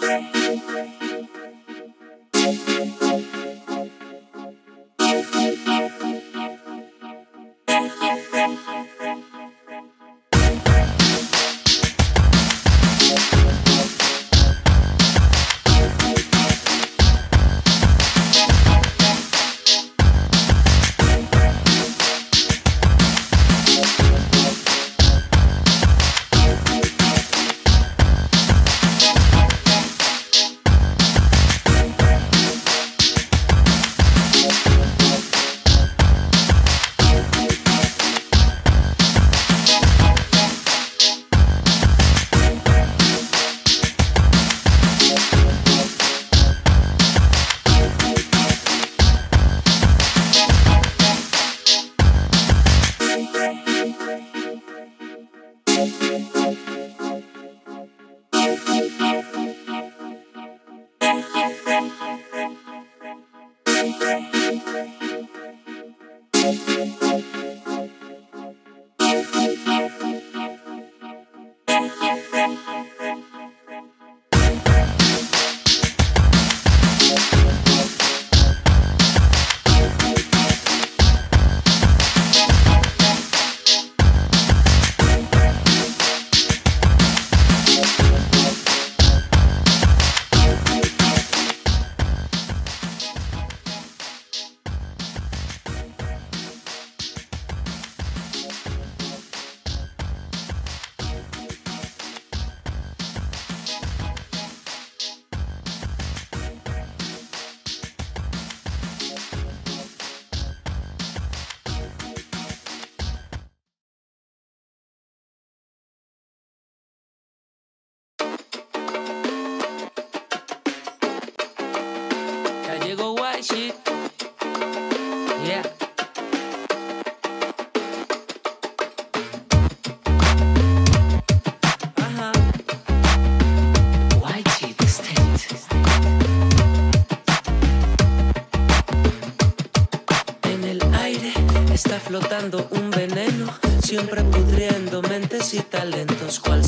Thank you.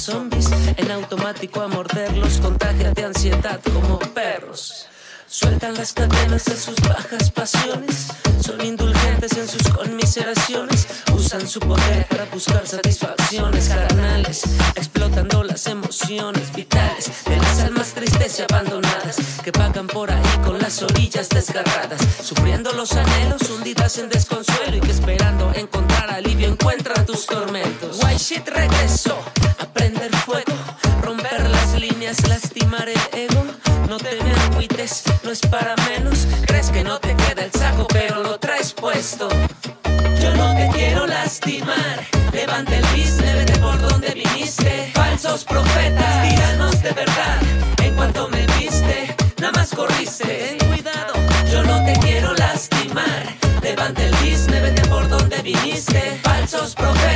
En automático a morderlos, contagia de ansiedad como perros. Sueltan las cadenas de sus bajas pasiones, son indulgentes en sus conmiseraciones, usan su poder para buscar satisfacciones carnales, explotando las emociones vitales de las almas tristes y abandonadas que pagan por ahí con las orillas desgarradas, sufriendo los anhelos hundidas en desconsuelo y que esperando encontrar alivio encuentran tus tormentos. White shit regresó a prender fuego, romper las líneas, lastimar el ego. No te me no es para menos. Crees que no te queda el saco, pero lo traes puesto. Yo no te quiero lastimar. Levanta el business, vete por donde viniste. Falsos profetas, tiranos de verdad. En cuanto me viste, nada más corriste. Ten cuidado, yo no te quiero lastimar. Levanta el business, vete por donde viniste. Falsos profetas,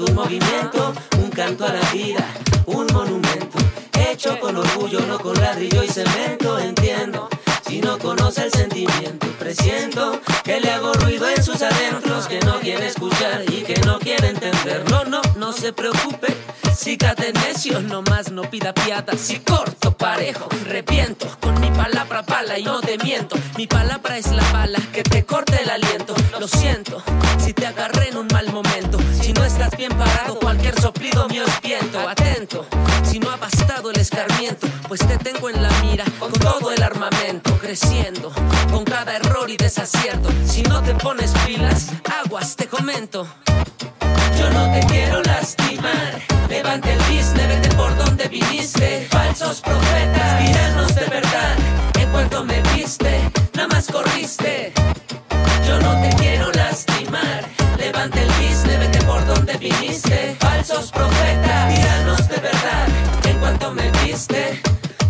un movimiento, un canto a la vida, un monumento. Hecho con orgullo, no con ladrillo y cemento, entiendo. Si no conoce el sentimiento, presiento que le hago ruido en sus adentros, que no quiere escuchar y que no quiere entender. No, no, se preocupe. Si cate necio, nomás no pida piada. Si corto parejo, repiento. Con mi palabra pala y no te miento. Mi palabra es la bala que te corte el aliento. Lo siento, si te agarré en un mal momento. Bien parado, cualquier soplido mío es viento. Atento, si no ha bastado el escarmiento, pues te tengo en la mira con todo el armamento. Creciendo, con cada error y desacierto. Si no te pones pilas, aguas, te comento. Yo no te quiero lastimar. Levante el business, vete por donde viniste. Falsos profetas, tiranos de verdad. En cuanto me viste, nada más corriste. Yo no te quiero lastimar. Levante el business, donde viniste. Falsos profetas, tiranos de verdad. En cuanto me viste,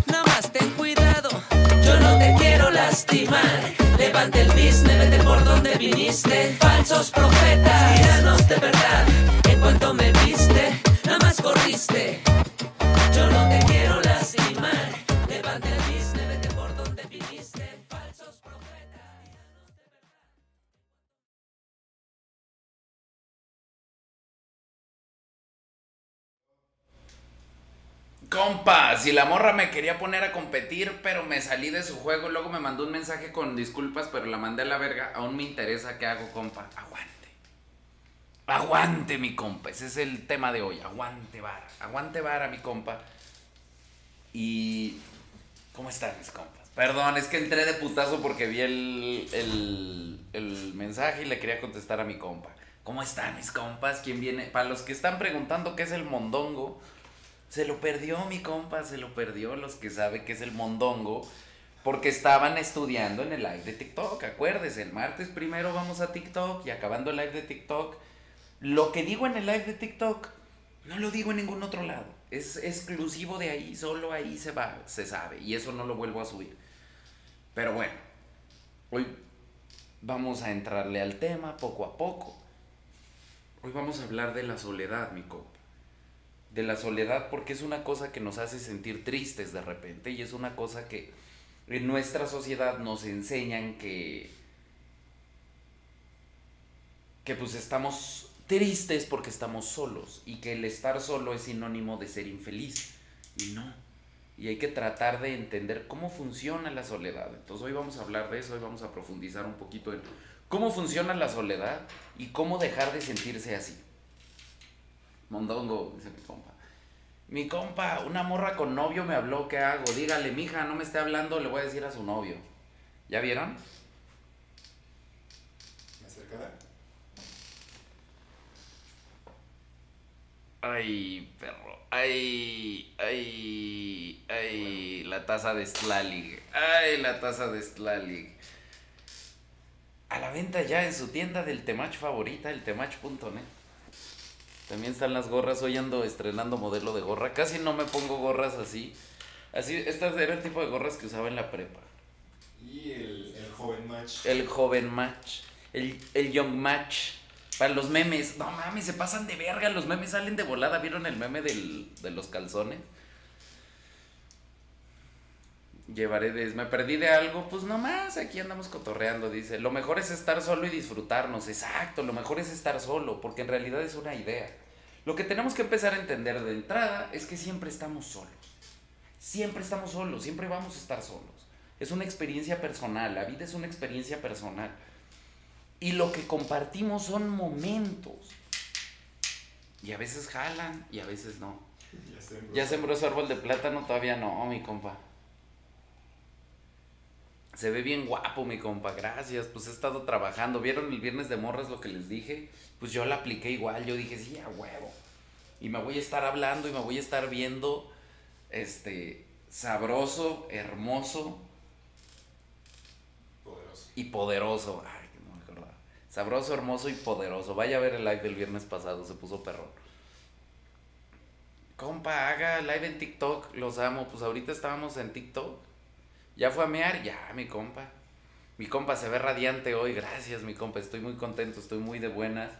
nada más ten cuidado. Yo no te quiero lastimar. Levante el business, vete por donde viniste. Falsos profetas, tiranos de verdad. Compa, si la morra me quería poner a competir, pero me salí de su juego, luego me mandó un mensaje con disculpas, pero la mandé a la verga. Aún me interesa qué hago, compa. Aguante. Aguante, mi compa. Ese es el tema de hoy. Aguante vara. Aguante vara, mi compa. Y. ¿Cómo están mis compas? Perdón, es que entré de putazo porque vi el, el mensaje y le quería contestar a mi compa. ¿Cómo están mis compas? ¿Quién viene? Para los que están preguntando qué es el mondongo, se lo perdió mi compa, se lo perdió los que saben qué es el mondongo. Porque estaban estudiando en el live de TikTok. Acuérdese, el martes primero vamos a TikTok y acabando el live de TikTok. Lo que digo en el live de TikTok, no lo digo en ningún otro lado. Es exclusivo de ahí, solo ahí se va, se sabe. Y eso no lo vuelvo a subir. Pero bueno, hoy vamos a entrarle al tema poco a poco. Hoy vamos a hablar de la soledad, mi compa. De la soledad porque es una cosa que nos hace sentir tristes de repente y es una cosa que en nuestra sociedad nos enseñan que que pues estamos tristes porque estamos solos y que el estar solo es sinónimo de ser infeliz. Y no. Y hay que tratar de entender cómo funciona la soledad. Entonces hoy vamos a hablar de eso, hoy vamos a profundizar un poquito en cómo funciona la soledad y cómo dejar de sentirse así. Mondongo, dice mi compa. Mi compa, una morra con novio me habló, ¿qué hago? Dígale, mija, no me esté hablando, le voy a decir a su novio. ¿Ya vieron? Ay, perro. Ay, ay, ay, la taza de Slalig. Ay, la taza de Slalig. A la venta ya en su tienda del Temach favorita, el temach.net. También están las gorras. Hoy ando estrenando modelo de gorra. Casi no me pongo gorras así. Así, estas eran el tipo de gorras que usaba en la prepa. Y el, el joven match. El joven match. El, el young match. Para los memes. No mames, se pasan de verga. Los memes salen de volada. ¿Vieron el meme del, de los calzones? Llevaré de... Me perdí de algo. Pues nomás, aquí andamos cotorreando. Dice, lo mejor es estar solo y disfrutarnos. Exacto, lo mejor es estar solo. Porque en realidad es una idea. Lo que tenemos que empezar a entender de entrada es que siempre estamos solos. Siempre estamos solos. Siempre vamos a estar solos. Es una experiencia personal. La vida es una experiencia personal. Y lo que compartimos son momentos. Y a veces jalan y a veces no. Ya sembró. ¿Ya sembró su árbol de plátano? Todavía no, mi compa. Se ve bien guapo, mi compa. Gracias. Pues he estado trabajando. ¿Vieron el viernes de morras lo que les dije? Pues yo la apliqué igual. Yo dije, sí, a huevo. Y me voy a estar hablando y me voy a estar viendo. Este. Sabroso, hermoso Poderoso. y poderoso. Ay, que no me acordaba. Sabroso, hermoso y poderoso. Vaya a ver el live del viernes pasado, se puso perrón. Compa, haga live en TikTok, los amo. Pues ahorita estábamos en TikTok. Ya fue a mear, ya, mi compa. Mi compa se ve radiante hoy, gracias, mi compa. Estoy muy contento, estoy muy de buenas.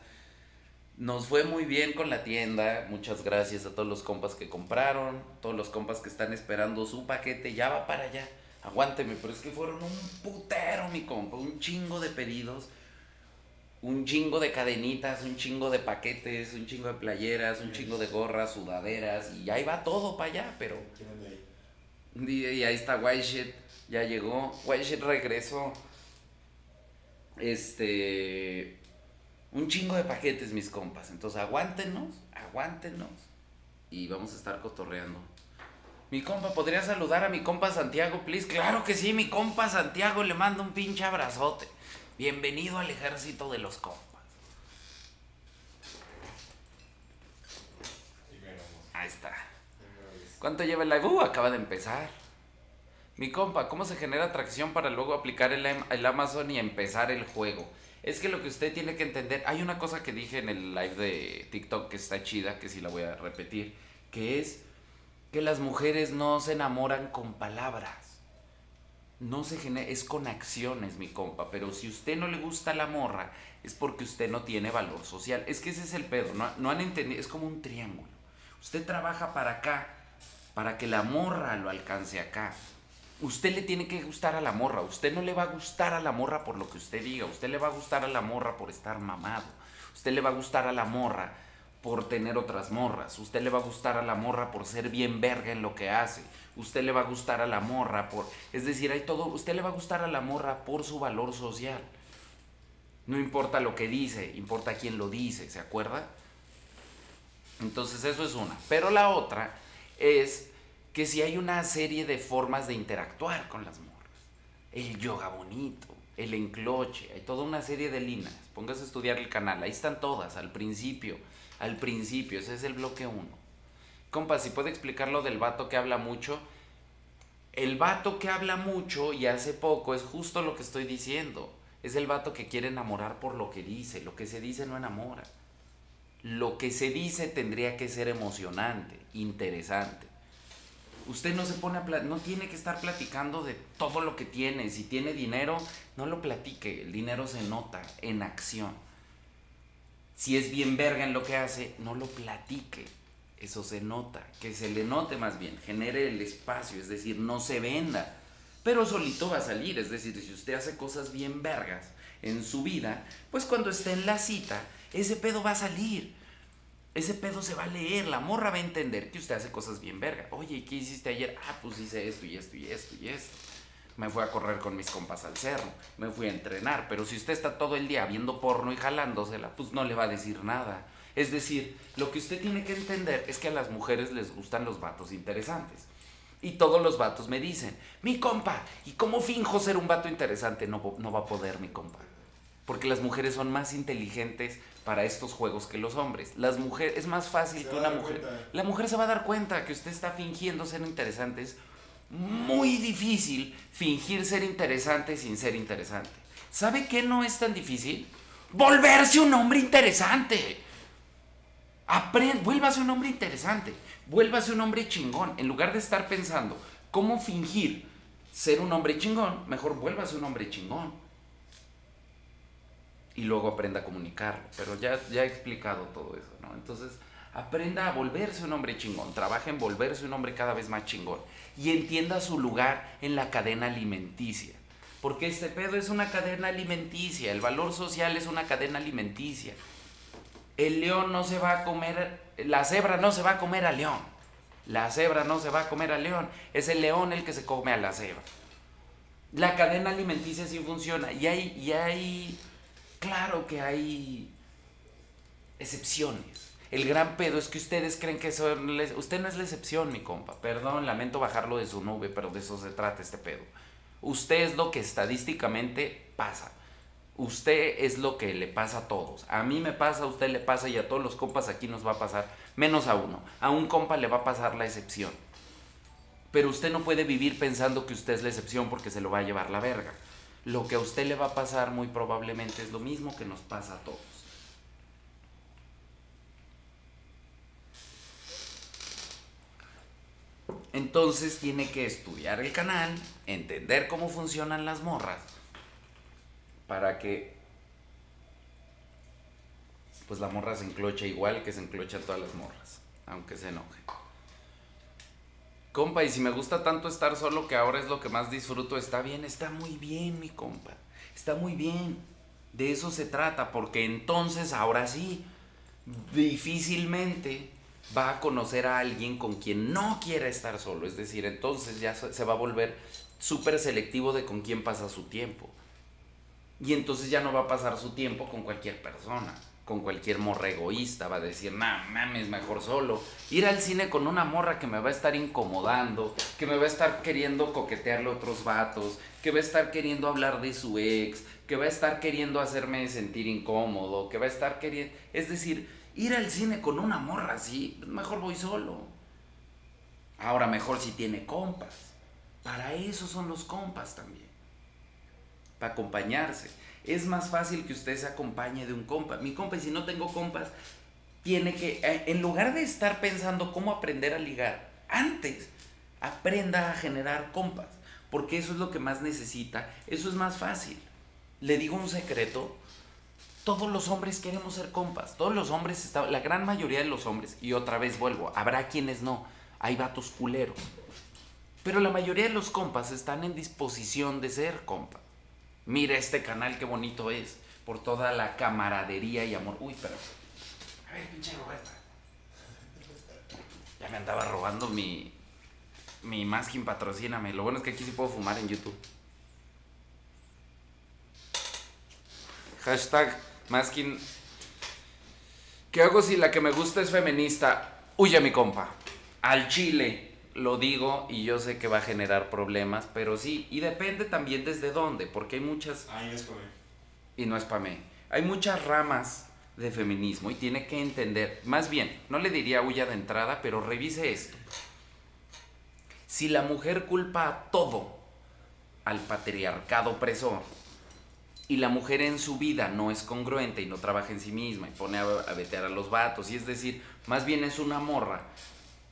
Nos fue muy bien con la tienda. Muchas gracias a todos los compas que compraron, todos los compas que están esperando su paquete. Ya va para allá. Aguánteme, pero es que fueron un putero, mi compa. Un chingo de pedidos. Un chingo de cadenitas, un chingo de paquetes, un chingo de playeras, un chingo de gorras, sudaderas. Y ahí va todo para allá, pero. Y ahí está White Shit, ya llegó. Shit regresó. Este. Un chingo de paquetes, mis compas. Entonces aguántenos, aguántenos. Y vamos a estar cotorreando. Mi compa, ¿podría saludar a mi compa Santiago, please? Claro que sí, mi compa Santiago, le mando un pinche abrazote. Bienvenido al ejército de los compas. Ahí está. ¿Cuánto lleva el live? Uh, acaba de empezar. Mi compa, ¿cómo se genera atracción para luego aplicar el, Am- el Amazon y empezar el juego? Es que lo que usted tiene que entender, hay una cosa que dije en el live de TikTok que está chida, que sí la voy a repetir, que es que las mujeres no se enamoran con palabras. No se genera, es con acciones, mi compa. Pero si usted no le gusta la morra, es porque usted no tiene valor social. Es que ese es el pedo, no, no han entendido, es como un triángulo. Usted trabaja para acá, para que la morra lo alcance acá. Usted le tiene que gustar a la morra. Usted no le va a gustar a la morra por lo que usted diga. Usted le va a gustar a la morra por estar mamado. Usted le va a gustar a la morra por tener otras morras. Usted le va a gustar a la morra por ser bien verga en lo que hace. Usted le va a gustar a la morra por... Es decir, hay todo... Usted le va a gustar a la morra por su valor social. No importa lo que dice, importa quién lo dice, ¿se acuerda? Entonces eso es una. Pero la otra es que si hay una serie de formas de interactuar con las morras. El yoga bonito, el encloche, hay toda una serie de líneas. Póngase a estudiar el canal, ahí están todas, al principio, al principio, ese es el bloque 1. Compa, si puede explicar lo del vato que habla mucho. El vato que habla mucho y hace poco es justo lo que estoy diciendo. Es el vato que quiere enamorar por lo que dice. Lo que se dice no enamora. Lo que se dice tendría que ser emocionante, interesante. Usted no se pone a no tiene que estar platicando de todo lo que tiene. Si tiene dinero, no lo platique. El dinero se nota en acción. Si es bien verga en lo que hace, no lo platique. Eso se nota. Que se le note más bien. Genere el espacio. Es decir, no se venda. Pero solito va a salir. Es decir, si usted hace cosas bien vergas en su vida, pues cuando esté en la cita, ese pedo va a salir ese pedo se va a leer, la morra va a entender que usted hace cosas bien verga. Oye, ¿qué hiciste ayer? Ah, pues hice esto y esto y esto y esto. Me fui a correr con mis compas al cerro, me fui a entrenar, pero si usted está todo el día viendo porno y jalándosela, pues no le va a decir nada. Es decir, lo que usted tiene que entender es que a las mujeres les gustan los vatos interesantes. Y todos los vatos me dicen, mi compa, ¿y cómo finjo ser un vato interesante? No, no va a poder, mi compa. Porque las mujeres son más inteligentes, para estos juegos que los hombres. Las mujeres, es más fácil que una mujer. La mujer se va a dar cuenta que usted está fingiendo ser interesante. Es muy difícil fingir ser interesante sin ser interesante. ¿Sabe qué no es tan difícil? Volverse un hombre interesante. Aprende, vuélvase un hombre interesante. Vuélvase un hombre chingón. En lugar de estar pensando cómo fingir ser un hombre chingón, mejor vuélvase un hombre chingón y luego aprenda a comunicarlo. Pero ya, ya he explicado todo eso, ¿no? Entonces, aprenda a volverse un hombre chingón, trabaja en volverse un hombre cada vez más chingón y entienda su lugar en la cadena alimenticia. Porque este pedo es una cadena alimenticia, el valor social es una cadena alimenticia. El león no se va a comer, la cebra no se va a comer al león. La cebra no se va a comer al león, es el león el que se come a la cebra. La cadena alimenticia sí funciona y hay, y hay Claro que hay excepciones. El gran pedo es que ustedes creen que son... Usted no es la excepción, mi compa. Perdón, lamento bajarlo de su nube, pero de eso se trata este pedo. Usted es lo que estadísticamente pasa. Usted es lo que le pasa a todos. A mí me pasa, a usted le pasa y a todos los compas aquí nos va a pasar. Menos a uno. A un compa le va a pasar la excepción. Pero usted no puede vivir pensando que usted es la excepción porque se lo va a llevar la verga lo que a usted le va a pasar muy probablemente es lo mismo que nos pasa a todos. Entonces tiene que estudiar el canal, entender cómo funcionan las morras, para que pues la morra se encloche igual que se enclochan todas las morras, aunque se enoje. Compa, y si me gusta tanto estar solo que ahora es lo que más disfruto, está bien, está muy bien, mi compa. Está muy bien. De eso se trata, porque entonces ahora sí, difícilmente va a conocer a alguien con quien no quiera estar solo. Es decir, entonces ya se va a volver súper selectivo de con quién pasa su tiempo. Y entonces ya no va a pasar su tiempo con cualquier persona con cualquier morra egoísta, va a decir, nah, mames, mejor solo. Ir al cine con una morra que me va a estar incomodando, que me va a estar queriendo coquetearle a otros vatos, que va a estar queriendo hablar de su ex, que va a estar queriendo hacerme sentir incómodo, que va a estar queriendo... Es decir, ir al cine con una morra así, mejor voy solo. Ahora mejor si tiene compas. Para eso son los compas también. Para acompañarse es más fácil que usted se acompañe de un compa. Mi compa, si no tengo compas, tiene que, eh, en lugar de estar pensando cómo aprender a ligar, antes aprenda a generar compas, porque eso es lo que más necesita, eso es más fácil. Le digo un secreto, todos los hombres queremos ser compas, todos los hombres, la gran mayoría de los hombres, y otra vez vuelvo, habrá quienes no, hay vatos culeros, pero la mayoría de los compas están en disposición de ser compas. Mira este canal, qué bonito es. Por toda la camaradería y amor. Uy, pero. ver, pinche Roberta. Ya me andaba robando mi. Mi Masking patrocíname. Lo bueno es que aquí sí puedo fumar en YouTube. Hashtag Masking. ¿Qué hago si la que me gusta es feminista? Huye mi compa. Al chile. Lo digo y yo sé que va a generar problemas, pero sí. Y depende también desde dónde, porque hay muchas Ahí es para mí. y no es para mí. Hay muchas ramas de feminismo y tiene que entender, más bien, no le diría huya de entrada, pero revise esto. Si la mujer culpa a todo al patriarcado opresor y la mujer en su vida no es congruente y no trabaja en sí misma y pone a, a vetear a los vatos, y es decir, más bien es una morra,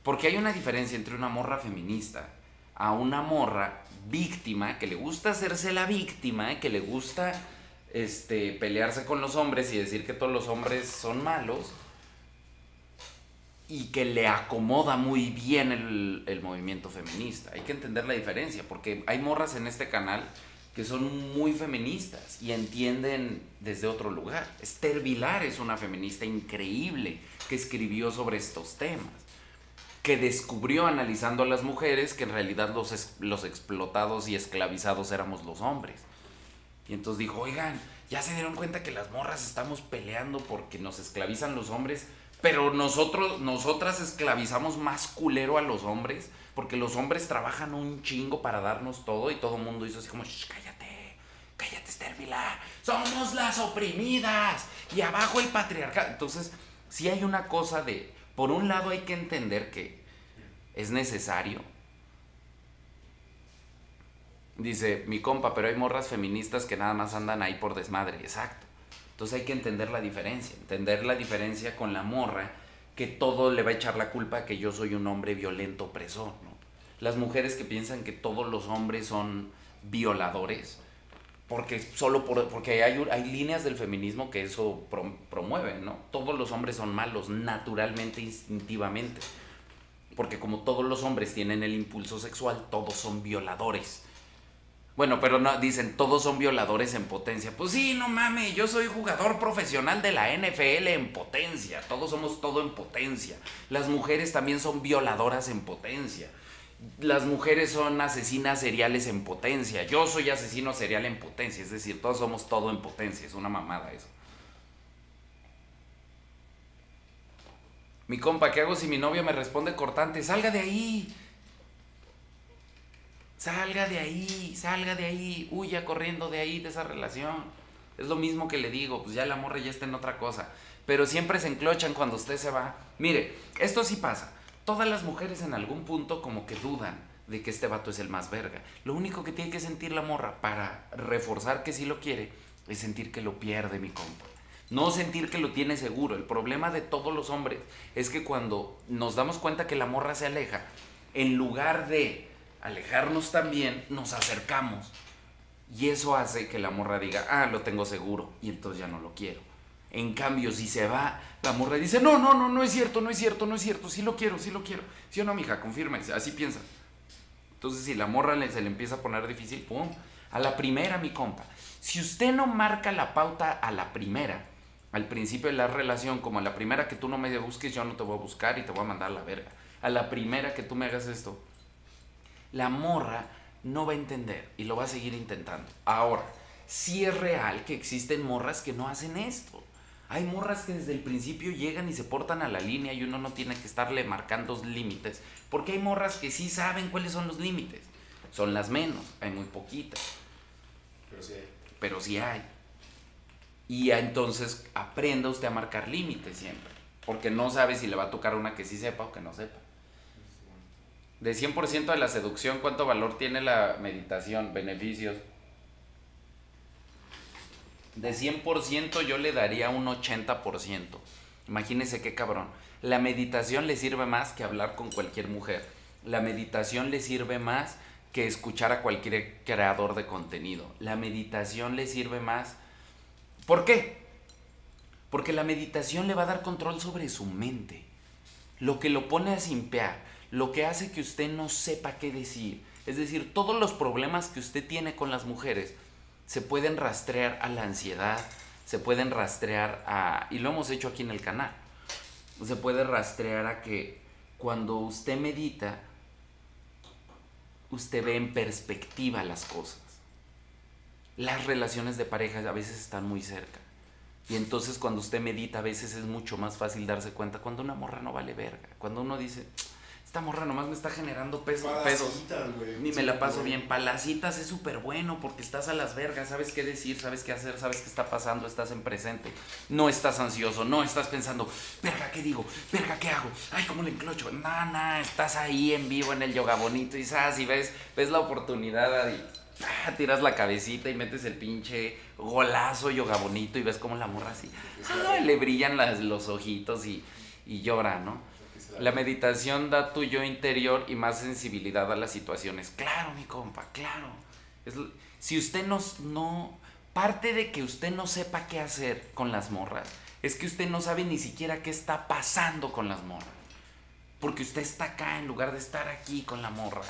porque hay una diferencia entre una morra feminista a una morra víctima que le gusta hacerse la víctima, que le gusta este, pelearse con los hombres y decir que todos los hombres son malos y que le acomoda muy bien el, el movimiento feminista. Hay que entender la diferencia porque hay morras en este canal que son muy feministas y entienden desde otro lugar. Esther Vilar es una feminista increíble que escribió sobre estos temas que descubrió analizando a las mujeres que en realidad los, los explotados y esclavizados éramos los hombres. Y entonces dijo, oigan, ya se dieron cuenta que las morras estamos peleando porque nos esclavizan los hombres, pero nosotros, nosotras esclavizamos más culero a los hombres, porque los hombres trabajan un chingo para darnos todo y todo el mundo hizo así como, "Shh, cállate, cállate Esther somos las oprimidas y abajo el patriarcado. Entonces, si hay una cosa de, por un lado hay que entender que es necesario Dice mi compa, pero hay morras feministas que nada más andan ahí por desmadre. Exacto. Entonces hay que entender la diferencia. Entender la diferencia con la morra que todo le va a echar la culpa a que yo soy un hombre violento opresor. ¿no? Las mujeres que piensan que todos los hombres son violadores. Porque solo por, porque hay, hay líneas del feminismo que eso prom- promueven, ¿no? Todos los hombres son malos, naturalmente, instintivamente. Porque como todos los hombres tienen el impulso sexual, todos son violadores. Bueno, pero no, dicen, todos son violadores en potencia. Pues sí, no mames, yo soy jugador profesional de la NFL en potencia. Todos somos todo en potencia. Las mujeres también son violadoras en potencia. Las mujeres son asesinas seriales en potencia. Yo soy asesino serial en potencia. Es decir, todos somos todo en potencia. Es una mamada eso. Mi compa, ¿qué hago si mi novio me responde cortante? Salga de ahí. Salga de ahí, salga de ahí, huya corriendo de ahí, de esa relación. Es lo mismo que le digo, pues ya la morra ya está en otra cosa. Pero siempre se enclochan cuando usted se va. Mire, esto sí pasa. Todas las mujeres en algún punto como que dudan de que este vato es el más verga. Lo único que tiene que sentir la morra para reforzar que sí lo quiere es sentir que lo pierde, mi compa. No sentir que lo tiene seguro. El problema de todos los hombres es que cuando nos damos cuenta que la morra se aleja, en lugar de alejarnos también, nos acercamos. Y eso hace que la morra diga, ah, lo tengo seguro, y entonces ya no lo quiero. En cambio, si se va, la morra dice, no, no, no, no es cierto, no es cierto, no es cierto, sí lo quiero, sí lo quiero. ¿Sí o no, mija? Confirme, así piensa. Entonces, si la morra se le empieza a poner difícil, pum, a la primera, mi compa. Si usted no marca la pauta a la primera, al principio de la relación, como a la primera que tú no me busques, yo no te voy a buscar y te voy a mandar a la verga. A la primera que tú me hagas esto, la morra no va a entender y lo va a seguir intentando. Ahora, sí es real que existen morras que no hacen esto. Hay morras que desde el principio llegan y se portan a la línea y uno no tiene que estarle marcando límites. Porque hay morras que sí saben cuáles son los límites. Son las menos, hay muy poquitas, Pero sí hay. pero sí hay. Y entonces aprenda usted a marcar límites siempre. Porque no sabe si le va a tocar una que sí sepa o que no sepa. De 100% de la seducción, ¿cuánto valor tiene la meditación? Beneficios. De 100% yo le daría un 80%. Imagínese qué cabrón. La meditación le sirve más que hablar con cualquier mujer. La meditación le sirve más que escuchar a cualquier creador de contenido. La meditación le sirve más... ¿Por qué? Porque la meditación le va a dar control sobre su mente. Lo que lo pone a simpear, lo que hace que usted no sepa qué decir. Es decir, todos los problemas que usted tiene con las mujeres se pueden rastrear a la ansiedad, se pueden rastrear a... Y lo hemos hecho aquí en el canal. se puede rastrear a que cuando usted medita, usted ve en perspectiva las cosas. Las relaciones de pareja a veces están muy cerca. Y entonces cuando usted medita a veces es mucho más fácil darse cuenta cuando una morra no vale verga. Cuando uno dice, esta morra nomás me está generando peso. Palacitas, güey. Ni me la paso bien. Palacitas es súper bueno porque estás a las vergas, sabes qué decir, sabes qué hacer, sabes qué está pasando, estás en presente. No estás ansioso, no estás pensando, verga, ¿qué digo? Verga, ¿qué hago? Ay, ¿cómo le enclocho? No, no, estás ahí en vivo en el yoga bonito y sabes, y ves, ves la oportunidad y ah, tiras la cabecita y metes el pinche golazo yoga bonito y ves como la morra así. ay, le brillan las- los ojitos y, y llora, ¿no? La meditación da tu yo interior y más sensibilidad a las situaciones. Claro, mi compa, claro. Es si usted no, no... Parte de que usted no sepa qué hacer con las morras es que usted no sabe ni siquiera qué está pasando con las morras. Porque usted está acá en lugar de estar aquí con la morra.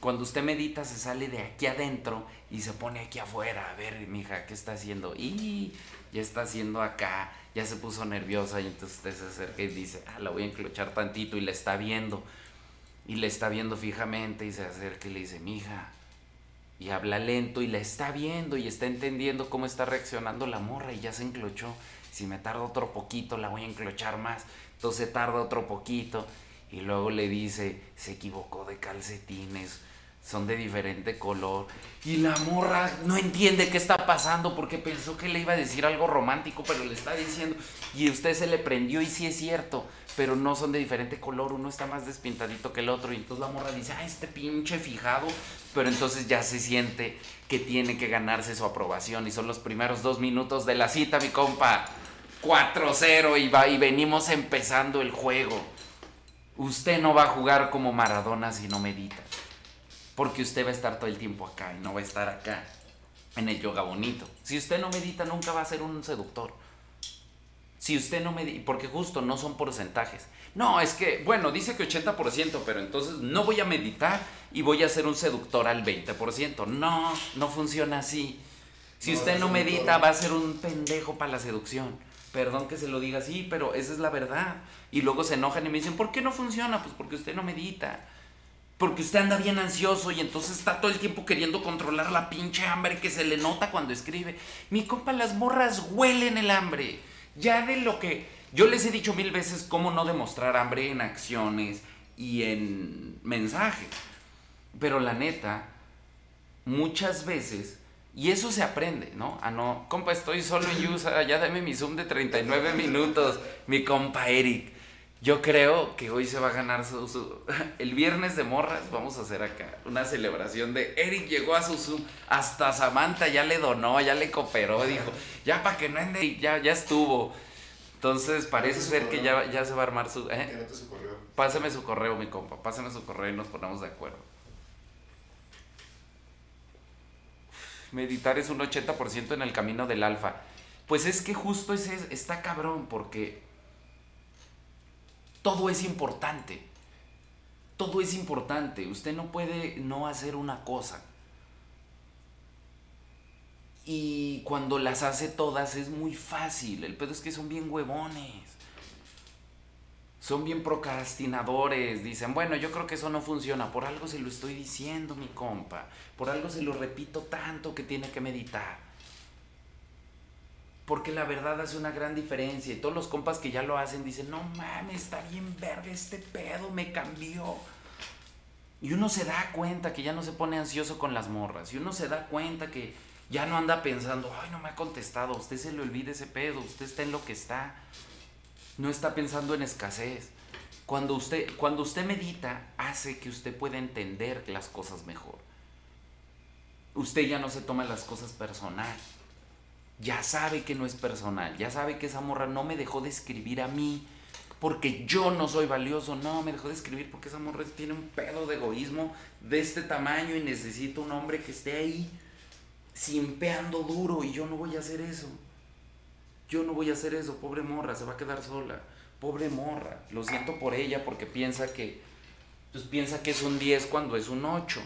Cuando usted medita se sale de aquí adentro y se pone aquí afuera. A ver, mija, ¿qué está haciendo? Y ya está haciendo acá. Ya se puso nerviosa y entonces usted se acerca y dice, ah, la voy a enclochar tantito y la está viendo. Y le está viendo fijamente y se acerca y le dice, mija. Y habla lento y la está viendo y está entendiendo cómo está reaccionando la morra y ya se enclochó. Si me tarda otro poquito, la voy a enclochar más. Entonces tarda otro poquito. Y luego le dice, se equivocó de calcetines, son de diferente color. Y la morra no entiende qué está pasando porque pensó que le iba a decir algo romántico, pero le está diciendo, y usted se le prendió y sí es cierto, pero no son de diferente color, uno está más despintadito que el otro. Y entonces la morra dice, ah, este pinche fijado, pero entonces ya se siente que tiene que ganarse su aprobación y son los primeros dos minutos de la cita, mi compa. 4-0 y, va, y venimos empezando el juego. Usted no va a jugar como Maradona si no medita. Porque usted va a estar todo el tiempo acá y no va a estar acá. En el yoga bonito. Si usted no medita, nunca va a ser un seductor. Si usted no medita, porque justo no son porcentajes. No, es que, bueno, dice que 80%, pero entonces no voy a meditar y voy a ser un seductor al 20%. No, no funciona así. Si No, usted no medita, va a ser un pendejo para la seducción. Perdón que se lo diga así, pero esa es la verdad. Y luego se enojan y me dicen, ¿por qué no funciona? Pues porque usted no medita. Porque usted anda bien ansioso y entonces está todo el tiempo queriendo controlar la pinche hambre que se le nota cuando escribe. Mi compa, las morras huelen el hambre. Ya de lo que... Yo les he dicho mil veces cómo no demostrar hambre en acciones y en mensajes. Pero la neta, muchas veces, y eso se aprende, ¿no? Ah, no, compa, estoy solo en USA, ya dame mi Zoom de 39 minutos, mi compa Eric. Yo creo que hoy se va a ganar su, su- El viernes de morras vamos a hacer acá una celebración de Eric llegó a su Zoom. Hasta Samantha ya le donó, ya le cooperó, dijo, ya para que no ande, ya, ya estuvo. Entonces parece ser que ya, ya se va a armar su... ¿eh? Su correo. Pásame su correo, mi compa. Pásame su correo y nos ponemos de acuerdo. Meditar es un 80% en el camino del alfa. Pues es que justo ese es- está cabrón porque todo es importante. Todo es importante. Usted no puede no hacer una cosa. Y cuando las hace todas es muy fácil. El pedo es que son bien huevones son bien procrastinadores, dicen, bueno, yo creo que eso no funciona, por algo se lo estoy diciendo, mi compa, por algo se lo repito tanto que tiene que meditar. Porque la verdad hace una gran diferencia y todos los compas que ya lo hacen dicen, no mames, está bien verga este pedo, me cambió. Y uno se da cuenta que ya no se pone ansioso con las morras, y uno se da cuenta que ya no anda pensando, ay, no me ha contestado, usted se le olvida ese pedo, usted está en lo que está no está pensando en escasez. Cuando usted, cuando usted medita, hace que usted pueda entender las cosas mejor. Usted ya no se toma las cosas personal. Ya sabe que no es personal. Ya sabe que esa morra no me dejó de escribir a mí porque yo no soy valioso. No, me dejó de escribir porque esa morra tiene un pedo de egoísmo de este tamaño y necesita un hombre que esté ahí simpeando duro y yo no voy a hacer eso. Yo no voy a hacer eso, pobre morra, se va a quedar sola. Pobre morra, lo siento por ella porque piensa que pues piensa que es un 10 cuando es un 8.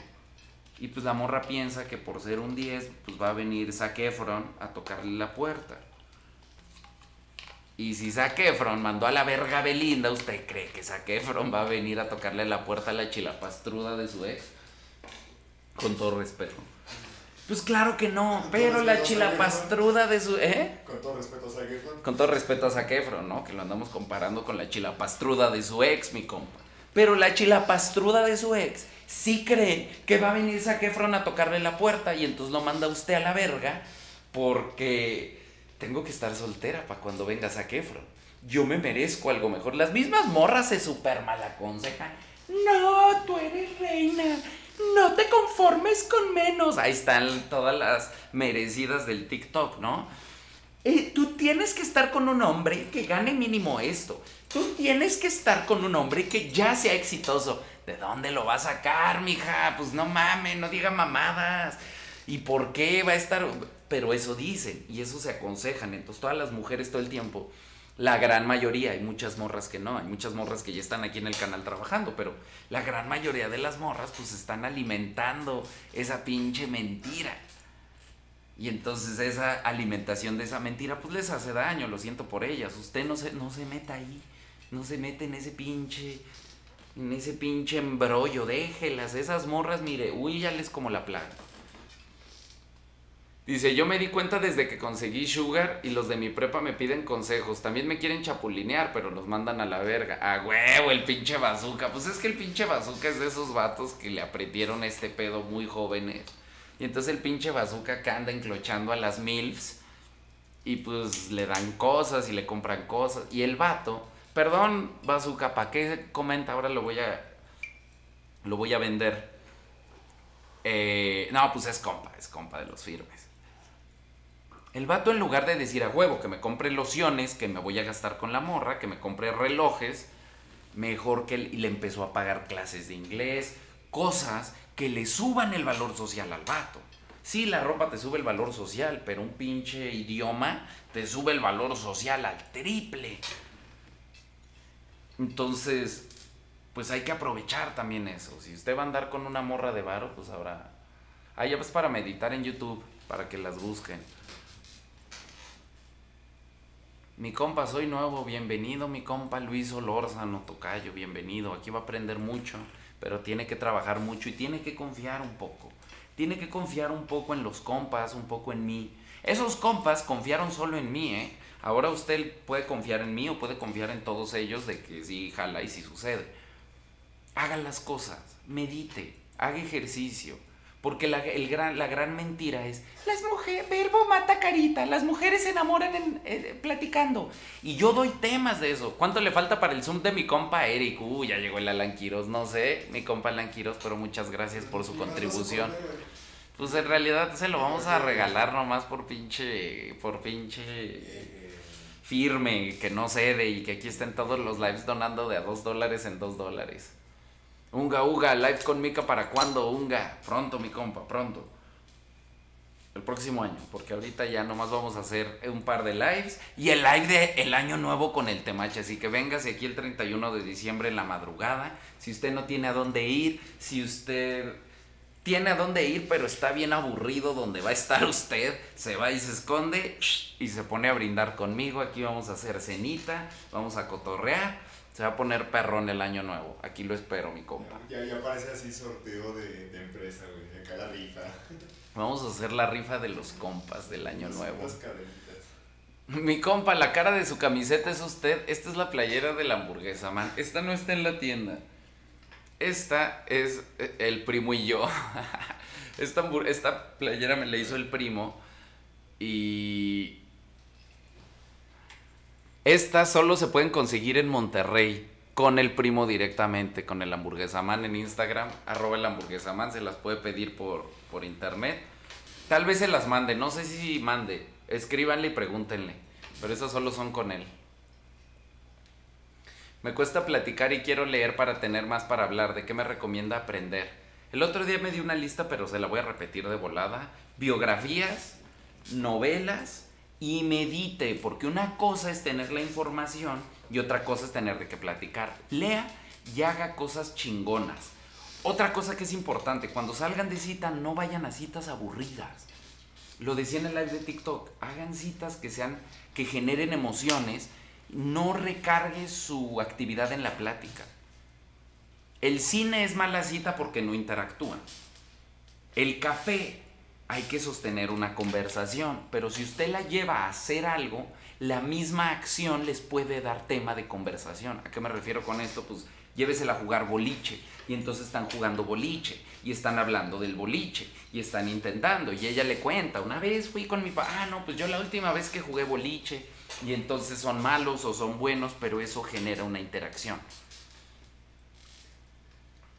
Y pues la morra piensa que por ser un 10, pues va a venir Zac Efron a tocarle la puerta. Y si Zac Efron mandó a la verga a Belinda, ¿usted cree que Zac Efron va a venir a tocarle la puerta a la chilapastruda de su ex? Con todo respeto. Pues claro que no, Con pero la chilapastruda de su... ¿Eh? Con todo respeto a Zac Efron. Con todo respeto a Zac Efron, ¿no? Que lo andamos comparando con la chilapastruda de su ex, mi compa. Pero la chilapastruda de su ex sí cree que va a venir Zac Efron a tocarle la puerta y entonces lo manda usted a la verga porque tengo que estar soltera para cuando venga Zac Efron. Yo me merezco algo mejor. Las mismas morras se super mal aconsejan. No, tú eres reina. No te conformes con menos. Ahí están todas las merecidas del TikTok, ¿no? Eh, tú tienes que estar con un hombre que gane mínimo esto. Tú tienes que estar con un hombre que ya sea exitoso. ¿De dónde lo va a sacar, mija? Pues no mames, no diga mamadas. ¿Y por qué va a estar? Pero eso dicen y eso se aconsejan. Entonces todas las mujeres todo el tiempo, la gran mayoría, hay muchas morras que no, hay muchas morras que ya están aquí en el canal trabajando, pero la gran mayoría de las morras pues están alimentando esa pinche mentira. Y entonces esa alimentación de esa mentira pues les hace daño, lo siento por ellas. Usted no se, no se meta ahí, no se mete en ese pinche, en ese pinche embrollo, déjelas. Esas morras, mire, huyales como la plaga. Dice, yo me di cuenta desde que conseguí Sugar y los de mi prepa me piden consejos. También me quieren chapulinear, pero los mandan a la verga. A huevo, el pinche bazooka. Pues es que el pinche bazooka es de esos vatos que le aprendieron este pedo muy jóvenes. Y entonces el pinche bazooka acá anda enclochando a las MILFs. Y pues le dan cosas y le compran cosas. Y el vato, perdón, bazooka, ¿para qué comenta? Ahora lo voy a. Lo voy a vender. Eh, no, pues es compa, es compa de los firmes. El vato en lugar de decir a huevo que me compre lociones, que me voy a gastar con la morra, que me compre relojes, mejor que él, y le empezó a pagar clases de inglés, cosas que le suban el valor social al vato. Sí, la ropa te sube el valor social, pero un pinche idioma te sube el valor social al triple. Entonces, pues hay que aprovechar también eso. Si usted va a andar con una morra de varo, pues ahora... Ahí pues para meditar en YouTube, para que las busquen. Mi compa, soy nuevo, bienvenido mi compa Luis Olórzano Tocayo, bienvenido. Aquí va a aprender mucho, pero tiene que trabajar mucho y tiene que confiar un poco. Tiene que confiar un poco en los compas, un poco en mí. Esos compas confiaron solo en mí, ¿eh? Ahora usted puede confiar en mí o puede confiar en todos ellos de que sí, jala y sí sucede. Haga las cosas, medite, haga ejercicio. Porque la, gran, la gran mentira es, las mujeres, verbo mata carita, las mujeres se enamoran en, eh, platicando. Y yo doy temas de eso. ¿Cuánto le falta para el Zoom de mi compa Eric? Uh, ya llegó el Alan Quiroz, no sé, mi compa Alan Quiroz, pero muchas gracias por su contribución. Pues en realidad se lo vamos a regalar nomás por pinche, por pinche firme, que no cede y que aquí estén todos los lives donando de a dos dólares en dos dólares. Unga, Uga, live con Mika para cuándo, Unga. Pronto, mi compa, pronto. El próximo año, porque ahorita ya nomás vamos a hacer un par de lives y el live de el año nuevo con el Temache. Así que véngase aquí el 31 de diciembre en la madrugada. Si usted no tiene a dónde ir, si usted tiene a dónde ir, pero está bien aburrido donde va a estar usted, se va y se esconde y se pone a brindar conmigo. Aquí vamos a hacer cenita, vamos a cotorrear. Se va a poner perrón el año nuevo. Aquí lo espero, mi compa. Ya, ya parece así sorteo de, de empresa, güey. Acá la rifa. Vamos a hacer la rifa de los compas del año nuevo. Las cadenitas. Mi compa, la cara de su camiseta es usted. Esta es la playera de la hamburguesa, man. Esta no está en la tienda. Esta es eh, el primo y yo. Esta, esta playera me la hizo el primo. Y. Estas solo se pueden conseguir en Monterrey. Con el primo directamente, con el hamburguesa man en Instagram. Arroba el hamburguesa man. Se las puede pedir por, por internet. Tal vez se las mande. No sé si mande. Escríbanle y pregúntenle. Pero esas solo son con él. Me cuesta platicar y quiero leer para tener más para hablar. ¿De qué me recomienda aprender? El otro día me di una lista, pero se la voy a repetir de volada. Biografías, novelas y medite, porque una cosa es tener la información y otra cosa es tener de qué platicar. Lea y haga cosas chingonas. Otra cosa que es importante, cuando salgan de cita, no vayan a citas aburridas. Lo decía en el live de TikTok, hagan citas que sean, que generen emociones no recargue su actividad en la plática. El cine es mala cita porque no interactúan. El café hay que sostener una conversación, pero si usted la lleva a hacer algo, la misma acción les puede dar tema de conversación. ¿A qué me refiero con esto? Pues llévesela a jugar boliche y entonces están jugando boliche y están hablando del boliche y están intentando y ella le cuenta, una vez fui con mi papá, ah, no, pues yo la última vez que jugué boliche y entonces son malos o son buenos, pero eso genera una interacción.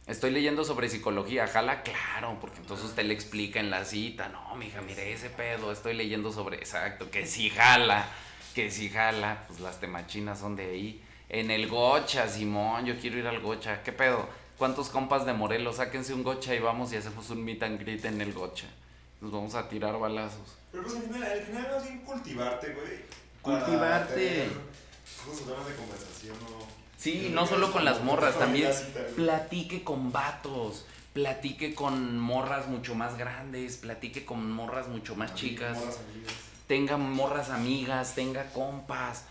Estoy leyendo sobre psicología, jala, claro, porque entonces usted le explica en la cita, no, mija, mire ese pedo, estoy leyendo sobre, exacto, que si jala, que si jala, pues las temachinas son de ahí. En el gocha, Simón, yo quiero ir al gocha, ¿qué pedo? ¿Cuántos compas de Morelos? Sáquense un gocha y vamos y hacemos un meet and greet en el gocha. Nos vamos a tirar balazos. Pero pues al final, bien cultivarte, güey. Cultivarte. De conversación, ¿no? Sí, no solo con las morras, también platique con vatos, platique con morras mucho más grandes, platique con morras mucho más chicas, tenga morras amigas, tenga compas,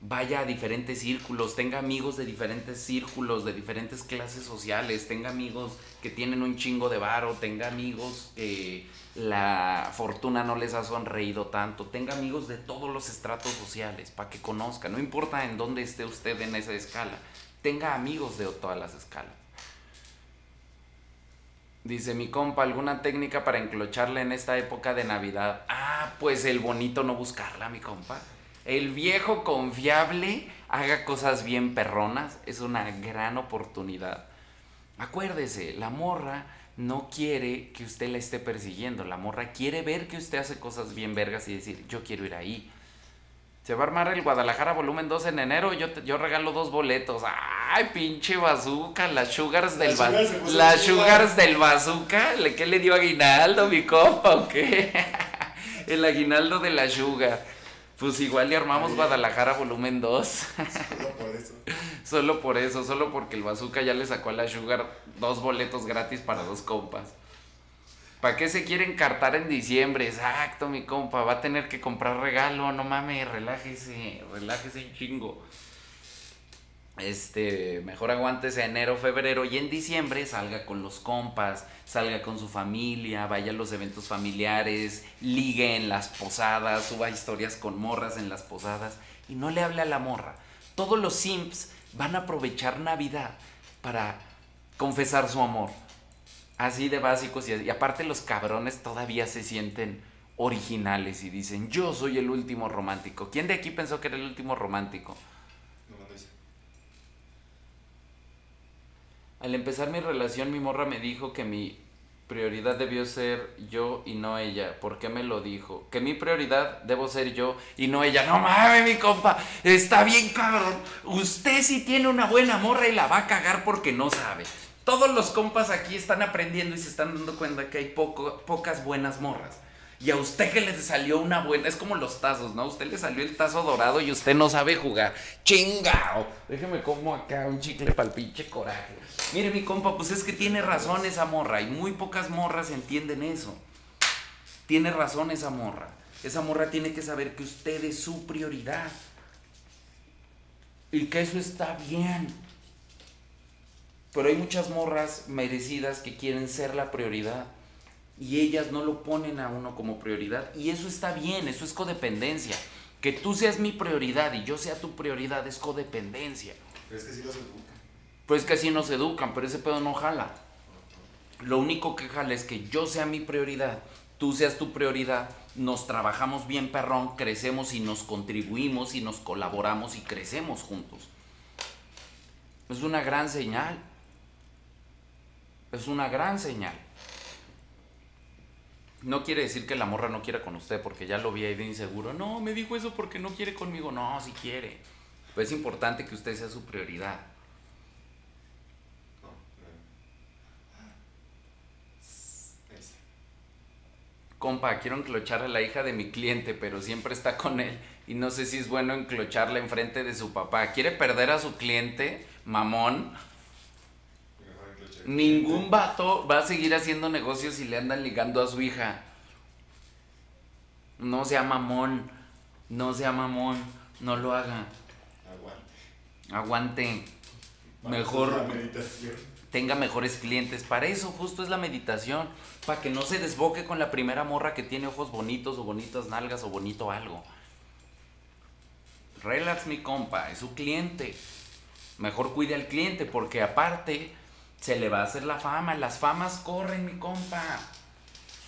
vaya a diferentes círculos, tenga amigos de diferentes círculos, de diferentes clases sociales, tenga amigos que tienen un chingo de varo, tenga amigos que la fortuna no les ha sonreído tanto, tenga amigos de todos los estratos sociales para que conozca, no importa en dónde esté usted en esa escala, tenga amigos de todas las escalas. Dice mi compa, ¿alguna técnica para enclocharle en esta época de Navidad? Ah, pues el bonito no buscarla, mi compa. El viejo confiable haga cosas bien perronas, es una gran oportunidad. Acuérdese, la morra no quiere que usted la esté persiguiendo, la morra quiere ver que usted hace cosas bien vergas y decir, yo quiero ir ahí. Se va a armar el Guadalajara volumen 2 en enero, yo, yo regalo dos boletos. ¡Ay, pinche bazooka! Las sugars del bazooka. Las sugars del bazooka. ¿Qué le dio aguinaldo, mi compa o qué? el aguinaldo de la sugar. Pues igual le armamos Guadalajara volumen 2. Solo por eso. solo porque el bazooka ya le sacó a la Sugar dos boletos gratis para dos compas. ¿Para qué se quiere encartar en diciembre? Exacto, mi compa. Va a tener que comprar regalo. No mames, relájese. Relájese un chingo este, mejor aguántese enero, febrero y en diciembre salga con los compas, salga con su familia, vaya a los eventos familiares, ligue en las posadas, suba historias con morras en las posadas y no le hable a la morra. Todos los simps van a aprovechar Navidad para confesar su amor. Así de básicos y, aparte los cabrones todavía se sienten originales y dicen, yo soy el último romántico. ¿Quién de aquí pensó que era el último romántico? Al empezar mi relación, mi morra me dijo que mi prioridad debió ser yo y no ella. ¿Por qué me lo dijo? Que mi prioridad debo ser yo y no ella. No mames, mi compa. Está bien, cabrón. Usted sí tiene una buena morra y la va a cagar porque no sabe. Todos los compas aquí están aprendiendo y se están dando cuenta que hay pocas buenas morras. Y a usted que le salió una buena, es como los tazos, ¿no? A usted le salió el tazo dorado y usted no sabe jugar. ¡Chingao! Déjeme como acá un chicle para el pinche coraje. Mire, mi compa, pues es que tiene razón esa morra. Y muy pocas morras entienden eso. Tiene razón esa morra. Esa morra tiene que saber que usted es su prioridad. Y que eso está bien. Pero hay muchas morras merecidas que quieren ser la prioridad y ellas no lo ponen a uno como prioridad. Y eso está bien, eso es codependencia. Que tú seas mi prioridad y yo sea tu prioridad es codependencia. Pero es que sí los educan. Pues que así nos educan, pero ese pedo no jala. Lo único que jala es que yo sea mi prioridad, tú seas tu prioridad, nos trabajamos bien perrón, crecemos y nos contribuimos y nos colaboramos y crecemos juntos. Es una gran señal. Es una gran señal. No quiere decir que la morra no quiera con usted porque ya lo vi ahí de inseguro. No, me dijo eso porque no quiere conmigo. No, si quiere. Pues es importante que usted sea su prioridad. Compa, quiero enclochar a la hija de mi cliente, pero siempre está con él. Y no sé si es bueno enclocharla enfrente de su papá. ¿Quiere perder a su cliente, mamón? Ningún vato va a seguir haciendo negocios si le andan ligando a su hija. No sea mamón, no sea mamón, no lo haga. Aguante. Aguante. Para Mejor. hacer La meditación. tenga mejores clientes. Para eso justo es la meditación. Para que no se desboque con la primera morra que tiene ojos bonitos o bonitas nalgas o bonito algo. Relax mi compa, es su cliente. Mejor cuide al cliente porque aparte se le va a hacer la fama. Las famas corren mi compa.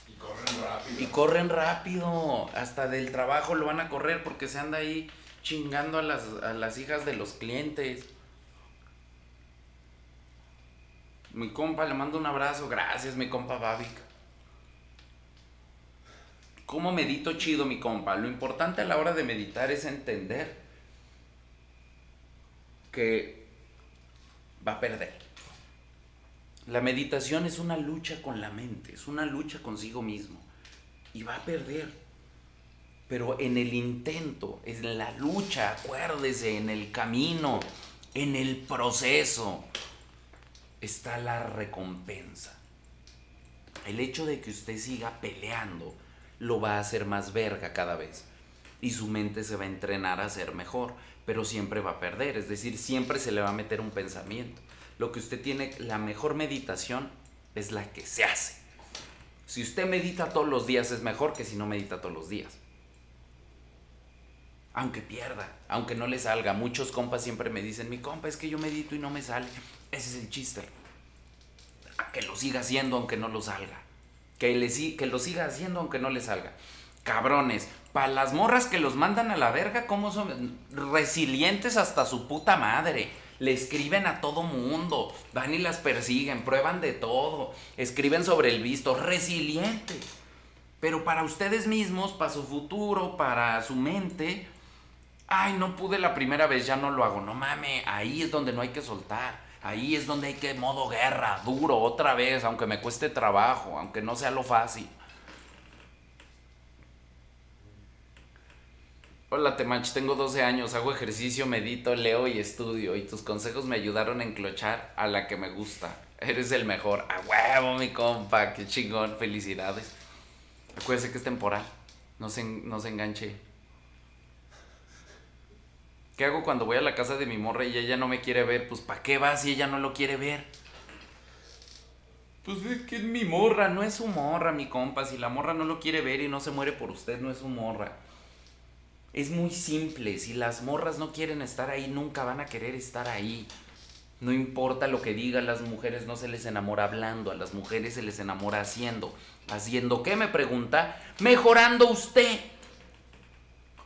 Y corren rápido. Y corren rápido. Hasta del trabajo lo van a correr porque se anda ahí chingando a las, a las hijas de los clientes. Mi compa, le mando un abrazo. Gracias, mi compa Babic. ¿Cómo medito chido, mi compa? Lo importante a la hora de meditar es entender que va a perder. La meditación es una lucha con la mente, es una lucha consigo mismo. Y va a perder. Pero en el intento, en la lucha, acuérdese, en el camino, en el proceso, está la recompensa. El hecho de que usted siga peleando lo va a hacer más verga cada vez. Y su mente se va a entrenar a ser mejor, pero siempre va a perder. Es decir, siempre se le va a meter un pensamiento. Lo que usted tiene, la mejor meditación es la que se hace. Si usted medita todos los días es mejor que si no medita todos los días. Aunque pierda, aunque no le salga. Muchos compas siempre me dicen, mi compa, es que yo medito y no me sale. Ese es el chiste. Que lo siga haciendo aunque no lo salga. Que, le, que lo siga haciendo aunque no le salga. Cabrones, para las morras que los mandan a la verga, ¿cómo son? Resilientes hasta su puta madre. Le escriben a todo mundo. Van y las persiguen, prueban de todo. Escriben sobre el visto. Resilientes. Pero para ustedes mismos, para su futuro, para su mente, ay, no pude la primera vez, ya no lo hago. No mames, ahí es donde no hay que soltar. Ahí es donde hay que modo guerra, duro, otra vez, aunque me cueste trabajo, aunque no sea lo fácil. Hola Temach, tengo 12 años, hago ejercicio, medito, leo y estudio y tus consejos me ayudaron a enclochar a la que me gusta. Eres el mejor. A huevo, mi compa, qué chingón, felicidades. Acuérdese que es temporal, no se, no se enganche. ¿Qué hago cuando voy a la casa de mi morra y ella no me quiere ver? Pues ¿para qué va si ella no lo quiere ver? Pues es que es mi morra, no es su morra, mi compa. Si la morra no lo quiere ver y no se muere por usted, no es su morra. Es muy simple, si las morras no quieren estar ahí, nunca van a querer estar ahí. No importa lo que digan las mujeres, no se les enamora hablando, a las mujeres se les enamora haciendo. ¿Haciendo qué? Me pregunta. Mejorando usted.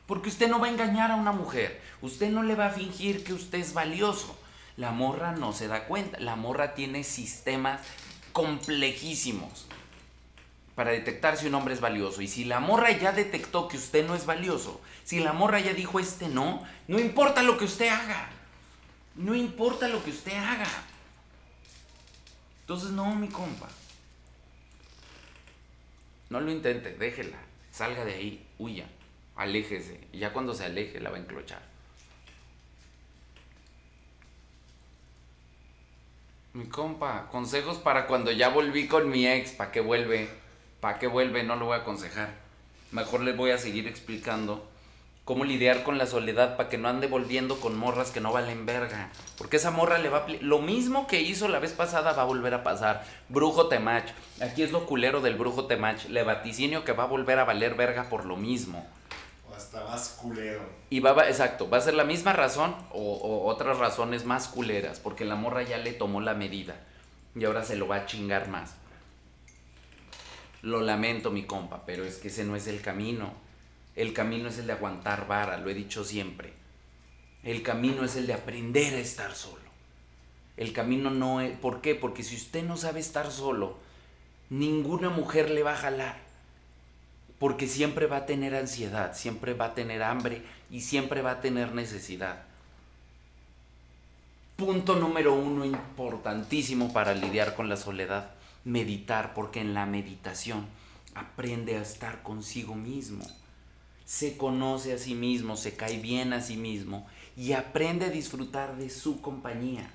Porque usted no va a engañar a una mujer. Usted no le va a fingir que usted es valioso. La morra no se da cuenta. La morra tiene sistemas complejísimos para detectar si un hombre es valioso. Y si la morra ya detectó que usted no es valioso, si la morra ya dijo este no, no importa lo que usted haga. No importa lo que usted haga. Entonces no, mi compa. No lo intente, déjela. Salga de ahí, huya, aléjese. Y ya cuando se aleje la va a enclochar. Mi compa, consejos para cuando ya volví con mi ex, ¿para qué vuelve? ¿Para qué vuelve? No lo voy a aconsejar. Mejor le voy a seguir explicando cómo lidiar con la soledad para que no ande volviendo con morras que no valen verga. Porque esa morra le va a... Lo mismo que hizo la vez pasada va a volver a pasar. Brujo Temach. Aquí es lo culero del brujo Temach. Le vaticinio que va a volver a valer verga por lo mismo. O hasta más culero. Y va, va- exacto, va a ser la misma razón o, o otras razones más culeras, porque la morra ya le tomó la medida y ahora se lo va a chingar más. Lo lamento, mi compa, pero es que ese no es el camino. El camino es el de aguantar vara, lo he dicho siempre. El camino es el de aprender a estar solo. El camino no es... ¿Por qué? Porque si usted no sabe estar solo, ninguna mujer le va a jalar porque siempre va a tener ansiedad, siempre va a tener hambre y siempre va a tener necesidad. Punto número uno importantísimo para lidiar con la soledad, meditar, porque en la meditación aprende a estar consigo mismo, se conoce a sí mismo, se cae bien a sí mismo y aprende a disfrutar de su compañía.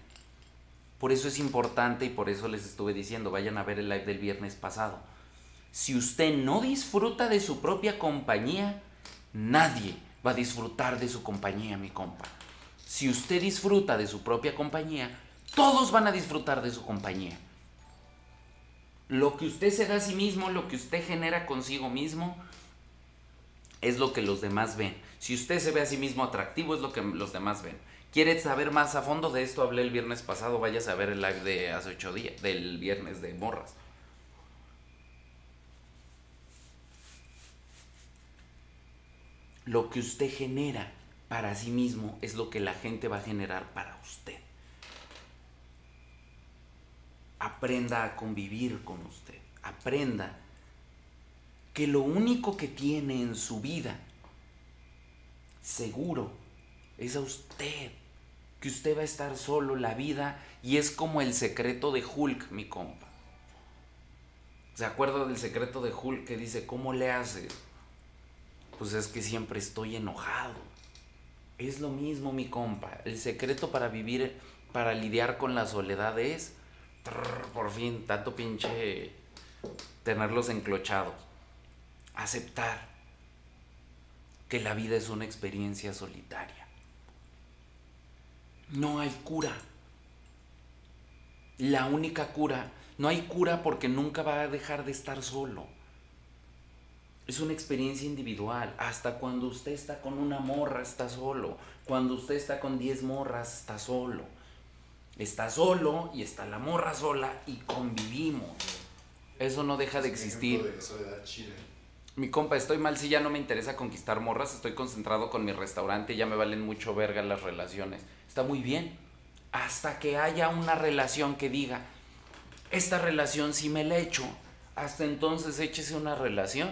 Por eso es importante y por eso les estuve diciendo, vayan a ver el live del viernes pasado. Si usted no disfruta de su propia compañía, nadie va a disfrutar de su compañía, mi compa. Si usted disfruta de su propia compañía, todos van a disfrutar de su compañía. Lo que usted se da a sí mismo, lo que usted genera consigo mismo, es lo que los demás ven. Si usted se ve a sí mismo atractivo, es lo que los demás ven. ¿Quiere saber más a fondo de esto? Hablé el viernes pasado, vaya a ver el live de hace ocho días, del viernes de morras. Lo que usted genera para sí mismo es lo que la gente va a generar para usted. Aprenda a convivir con usted. Aprenda que lo único que tiene en su vida seguro es a usted. Que usted va a estar solo la vida y es como el secreto de Hulk, mi compa. ¿Se acuerda del secreto de Hulk que dice, ¿cómo le hace? Pues es que siempre estoy enojado. Es lo mismo, mi compa. El secreto para vivir, para lidiar con la soledad es, por fin, tanto pinche tenerlos enclochados. Aceptar que la vida es una experiencia solitaria. No hay cura. La única cura, no hay cura porque nunca va a dejar de estar solo. Es una experiencia individual. Hasta cuando usted está con una morra, está solo. Cuando usted está con 10 morras, está solo. Está solo y está la morra sola y convivimos. Eso no deja de existir. Mi compa, estoy mal si ya no me interesa conquistar morras, estoy concentrado con mi restaurante, ya me valen mucho verga las relaciones. Está muy bien. Hasta que haya una relación que diga, esta relación sí me la echo, hasta entonces échese una relación.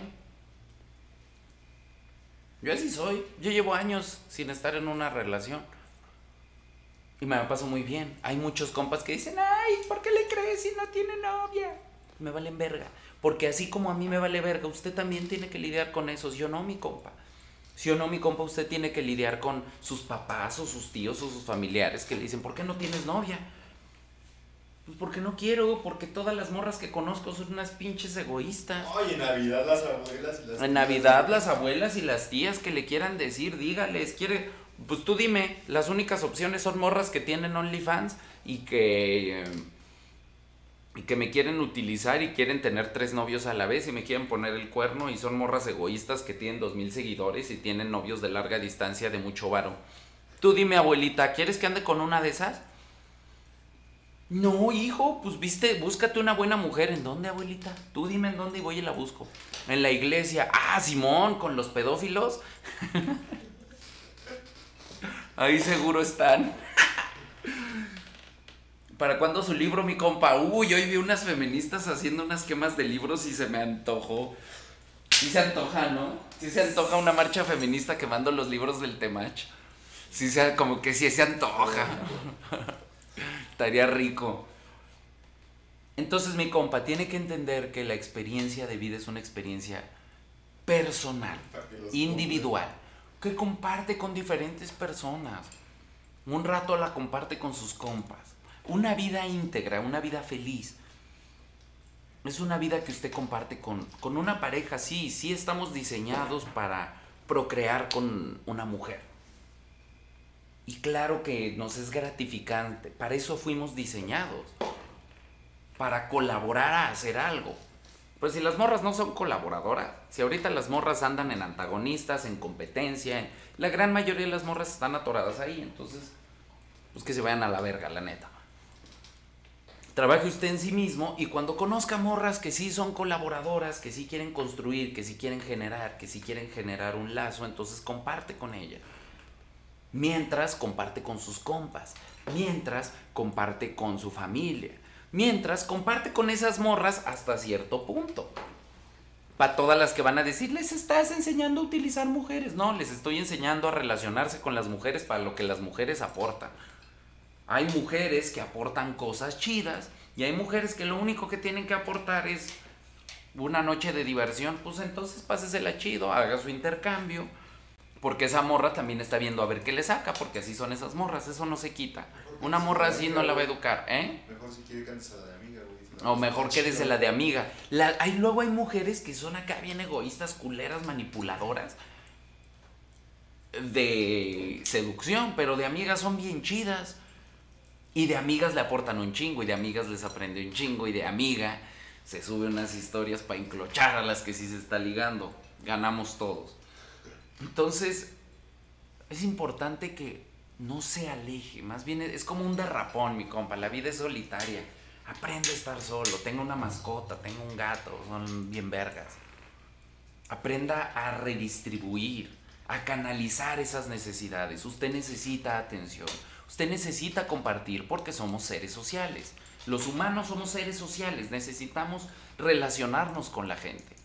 Yo así soy, yo llevo años sin estar en una relación. Y me la paso muy bien. Hay muchos compas que dicen, ay, ¿por qué le crees si no tiene novia? Me valen verga. Porque así como a mí me vale verga, usted también tiene que lidiar con eso, ¿sí o no, mi compa? Si o no, mi compa, usted tiene que lidiar con sus papás o sus tíos o sus familiares que le dicen, ¿por qué no tienes novia? Pues porque no quiero, porque todas las morras que conozco son unas pinches egoístas. Ay, en Navidad las abuelas y las En Navidad las abuelas y las tías que le quieran decir, dígales, quiere, pues tú dime, las únicas opciones son morras que tienen OnlyFans y que... Eh, y que me quieren utilizar y quieren tener tres novios a la vez y me quieren poner el cuerno y son morras egoístas que tienen dos mil seguidores y tienen novios de larga distancia de mucho varo. Tú dime, abuelita, ¿quieres que ande con una de esas? No, hijo, pues viste, búscate una buena mujer. ¿En dónde, abuelita? Tú dime en dónde y voy y la busco. En la iglesia. Ah, Simón, con los pedófilos. Ahí seguro están. ¿Para cuándo su libro, mi compa? Uy, hoy vi unas feministas haciendo unas quemas de libros y se me antojó. Sí se antoja, ¿no? Sí se antoja una marcha feminista quemando los libros del Temach. Sí sea, como que sí se antoja. Estaría rico. Entonces, mi compa, tiene que entender que la experiencia de vida es una experiencia personal, individual, que comparte con diferentes personas. Un rato la comparte con sus compas una vida íntegra, una vida feliz. Es una vida que usted comparte con, con una pareja, sí, sí estamos diseñados para procrear con una mujer. Y claro que nos es gratificante, para eso fuimos diseñados, para colaborar a hacer algo. Pues si las morras no son colaboradoras, si ahorita las morras andan en antagonistas, en competencia, la gran mayoría de las morras están atoradas ahí, entonces, pues que se vayan a la verga, la neta. Trabaje usted en sí mismo y cuando conozca morras que sí son colaboradoras, que sí quieren construir, que sí quieren generar, que sí quieren generar un lazo, entonces comparte con ella. Mientras comparte con sus compas, mientras comparte con su familia, mientras comparte con esas morras hasta cierto punto. Para todas las que van a decir, les estás enseñando a utilizar mujeres. No, les estoy enseñando a relacionarse con las mujeres para lo que las mujeres aportan. Hay mujeres que aportan cosas chidas y hay mujeres que lo único que tienen que aportar es una noche de diversión. Pues entonces pásesela chido, haga su intercambio. Porque esa morra también está viendo a ver qué le saca, porque así son esas morras, eso no se quita. Una morra así no la va a educar, ¿eh? Mejor si quiere la de amiga, güey. O mejor quédese la de amiga. La, hay, luego hay mujeres que son acá bien egoístas, culeras, manipuladoras de seducción, pero de amigas son bien chidas. Y de amigas le aportan un chingo, y de amigas les aprende un chingo, y de amiga se sube unas historias para enclochar a las que sí se está ligando. Ganamos todos. Entonces, es importante que no se aleje, más bien es como un derrapón, mi compa. La vida es solitaria. Aprende a estar solo. Tengo una mascota, tengo un gato, son bien vergas. Aprenda a redistribuir, a canalizar esas necesidades. Usted necesita atención. Usted necesita compartir porque somos seres sociales. Los humanos somos seres sociales, necesitamos relacionarnos con la gente.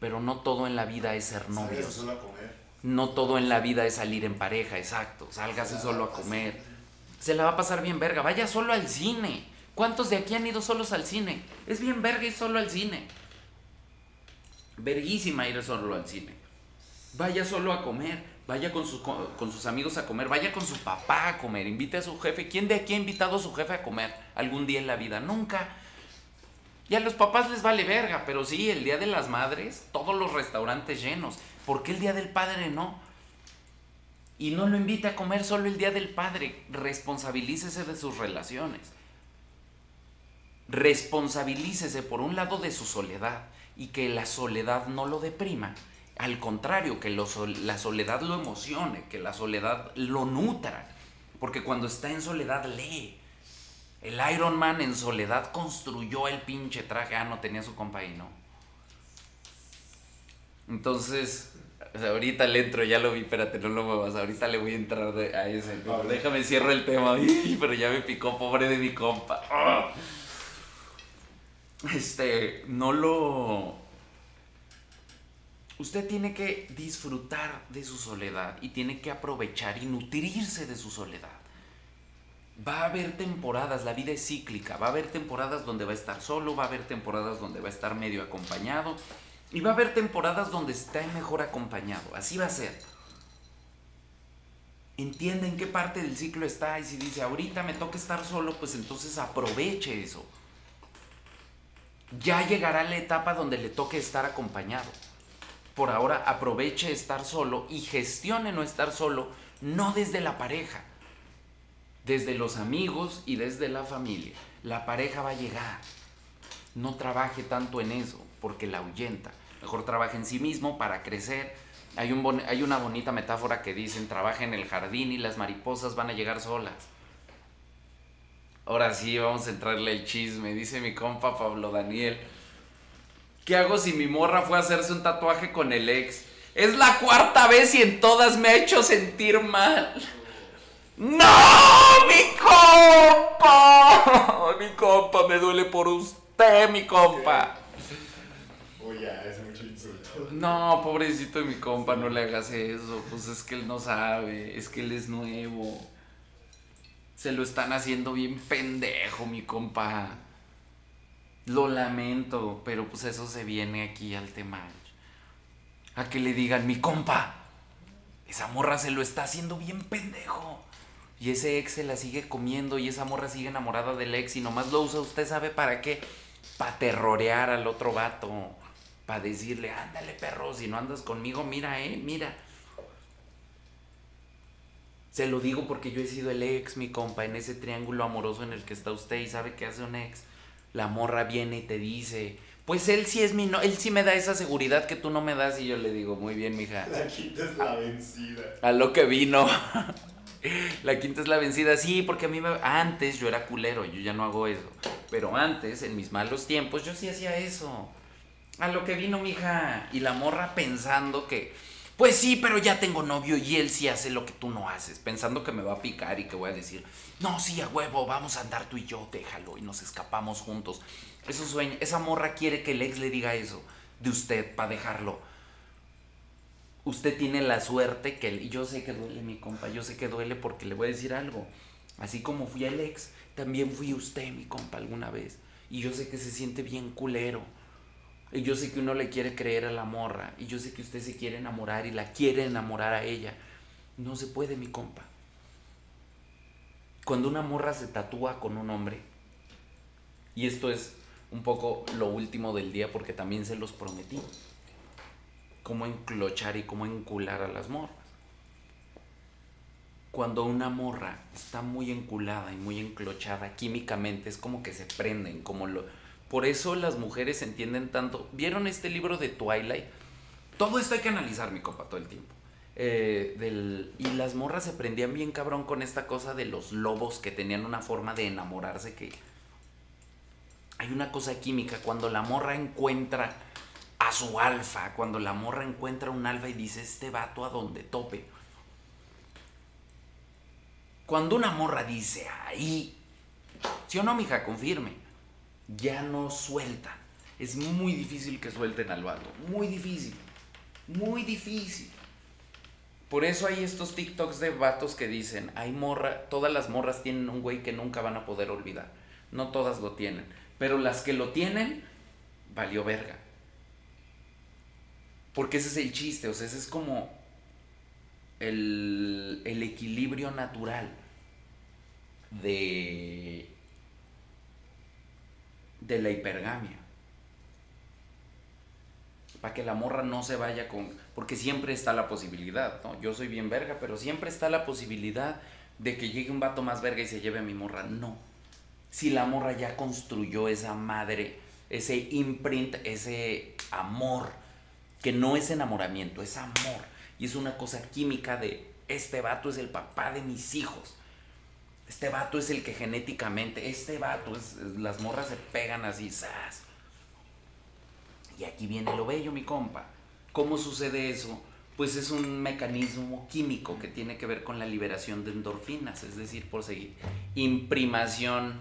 Pero no todo en la vida es ser novios. Solo a comer. No todo en la vida es salir en pareja, exacto. Sálgase solo a comer. Se la va a pasar bien verga. Vaya solo al cine. ¿Cuántos de aquí han ido solos al cine? Es bien verga ir solo al cine. Verguísima ir solo al cine. Vaya solo a comer. Vaya con, sus- con, sus amigos a comer. Vaya con su papá a comer. Invite a su jefe. ¿Quién de aquí ha invitado a su jefe a comer algún día en la vida? Nunca. Y a los papás les vale verga, pero sí, el Día de las Madres, todos los restaurantes llenos. ¿Por qué el Día del Padre no? Y no lo invite a comer solo el Día del Padre. Responsabilícese de sus relaciones. Responsabilícese por un lado de su soledad y que la soledad no lo deprima. Al contrario, que lo la soledad lo emocione, que la soledad lo nutra. Porque cuando está en soledad lee. El Iron Man en soledad construyó el pinche traje. Ah, no tenía su compa ahí, ¿no? Entonces, ahorita le entro, ya lo vi, espérate, no lo muevas. Ahorita le voy a entrar a ese. pero déjame cierro el tema. Ay, pero ya me picó, pobre de mi compa. Ah. Este, no lo. Usted tiene que disfrutar de su soledad y tiene que aprovechar y nutrirse de su soledad. Va a haber temporadas, la vida es cíclica, va a haber temporadas donde va a estar solo, va a haber temporadas donde va a estar medio acompañado y va a haber temporadas donde está mejor acompañado, así va a ser. Entienda en qué parte del ciclo está y si dice ahorita me toca estar solo, pues entonces aproveche eso. Ya llegará la etapa donde le toque estar acompañado. Por ahora aproveche estar solo y gestione no estar solo, no desde la pareja, desde los amigos y desde la familia. La pareja va a llegar. No trabaje tanto en eso, porque la ahuyenta. Mejor trabaje en sí mismo para crecer. Hay, un hay una bonita metáfora que dicen, trabaja en el jardín y las mariposas van a llegar solas. Ahora sí, vamos a entrarle el chisme, dice mi compa Pablo Daniel. ¿Qué hago si mi morra fue a hacerse un tatuaje con el ex? Es la cuarta vez y en todas me ha hecho sentir mal. ¡No! ¡Mi compa! Mi compa, me duele por usted, mi compa. Ya, es mucho insulto. No, pobrecito de mi compa, no le hagas eso. Pues es que él no sabe, es que él es nuevo. Se lo están haciendo bien pendejo, mi compa. Lo lamento, pero pues eso se viene aquí al tema. A que le digan, mi compa, esa morra se lo está haciendo bien pendejo. Y ese ex se la sigue comiendo y esa morra sigue enamorada del ex y nomás lo usa, usted sabe para qué. Para terrorear al otro vato. Para decirle, ándale perro, si no andas conmigo, mira, eh, mira. Se lo digo porque yo he sido el ex, mi compa, en ese triángulo amoroso en el que está usted y sabe qué hace un ex. La morra viene y te dice, pues él sí es mi no, él sí me da esa seguridad que tú no me das y yo le digo, muy bien, mija. La quinta es la vencida. A lo que vino. La quinta es la vencida. Sí, porque a mí me... antes yo era culero, yo ya no hago eso. Pero antes, en mis malos tiempos, yo sí hacía eso. A lo que vino, mija. Y la morra pensando que, pues sí, pero ya tengo novio y él sí hace lo que tú no haces. Pensando que me va a picar y que voy a decir, no, sí, a huevo, vamos a andar tú y yo, déjalo y nos escapamos juntos. Eso sueño. Esa morra quiere que el ex le diga eso de usted para dejarlo usted tiene la suerte que, y yo sé que duele mi compa, yo sé que duele porque le voy a decir algo. Así como fui el ex, también fui usted, mi compa, alguna vez. Y yo sé que se siente bien culero. Y yo sé que uno le quiere creer a la morra. Y yo sé que usted se quiere enamorar y la quiere enamorar a ella. No se puede, mi compa. Cuando una morra se tatúa con un hombre, y esto es un poco lo último del día porque también se los prometí cómo enclochar y cómo encular a las morras. cuando una morra está muy enculada y muy enclochada químicamente, es como que se prenden, como lo... Por eso las mujeres entienden tanto. ¿Vieron este libro de Twilight? Todo esto hay que analizar, mi copa, todo el tiempo. Eh, y las morras se prendían bien cabrón con esta cosa de los lobos que tenían una forma de enamorarse que... Hay una cosa química, cuando la morra encuentra a su alfa, cuando la morra encuentra un alfa y dice, este vato a donde tope. Cuando una morra dice, ahí, si o no, mija, confirme, ya no sueltan. Es muy difícil que suelten al vato, muy difícil, muy difícil. Por eso hay estos TikToks de vatos que dicen, hay morra, todas las morras tienen un güey que nunca van a poder olvidar. No todas lo tienen, pero las que lo tienen, valió verga. Porque ese es el chiste, o sea, ese es como el, el equilibrio natural de, de la hipergamia. Para que la morra no se vaya con... Porque siempre está la posibilidad, ¿no? Yo soy bien verga, pero siempre está la posibilidad de que llegue un vato más verga y se lleve a mi morra. No. Si la morra ya construyó esa madre, ese imprint, ese amor que no es enamoramiento, es amor. Y es una cosa química de, este vato es el papá de mis hijos. Este vato es el que genéticamente, este vato, es, las morras se pegan así, ¡zas! Y aquí viene lo bello, mi compa. ¿Cómo sucede eso? Pues es un mecanismo químico que tiene que ver con la liberación de endorfinas, es decir, por seguir. Imprimación,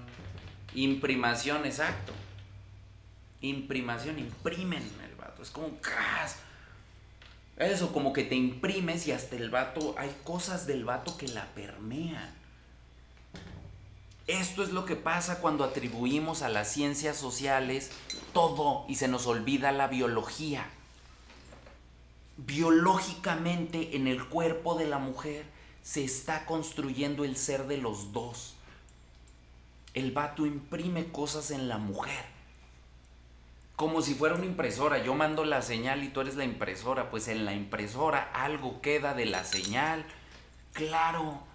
imprimación, exacto. Imprimación, imprimen es como un Eso, como que te imprimes y hasta el vato, hay cosas del vato que la permean. Esto es lo que pasa cuando atribuimos a las ciencias sociales todo y se nos olvida la biología. Biológicamente en el cuerpo de la mujer se está construyendo el ser de los dos. El vato imprime cosas en la mujer como si fuera una impresora. Yo mando la señal y tú eres la impresora. Pues en la impresora algo queda de la señal. Claro.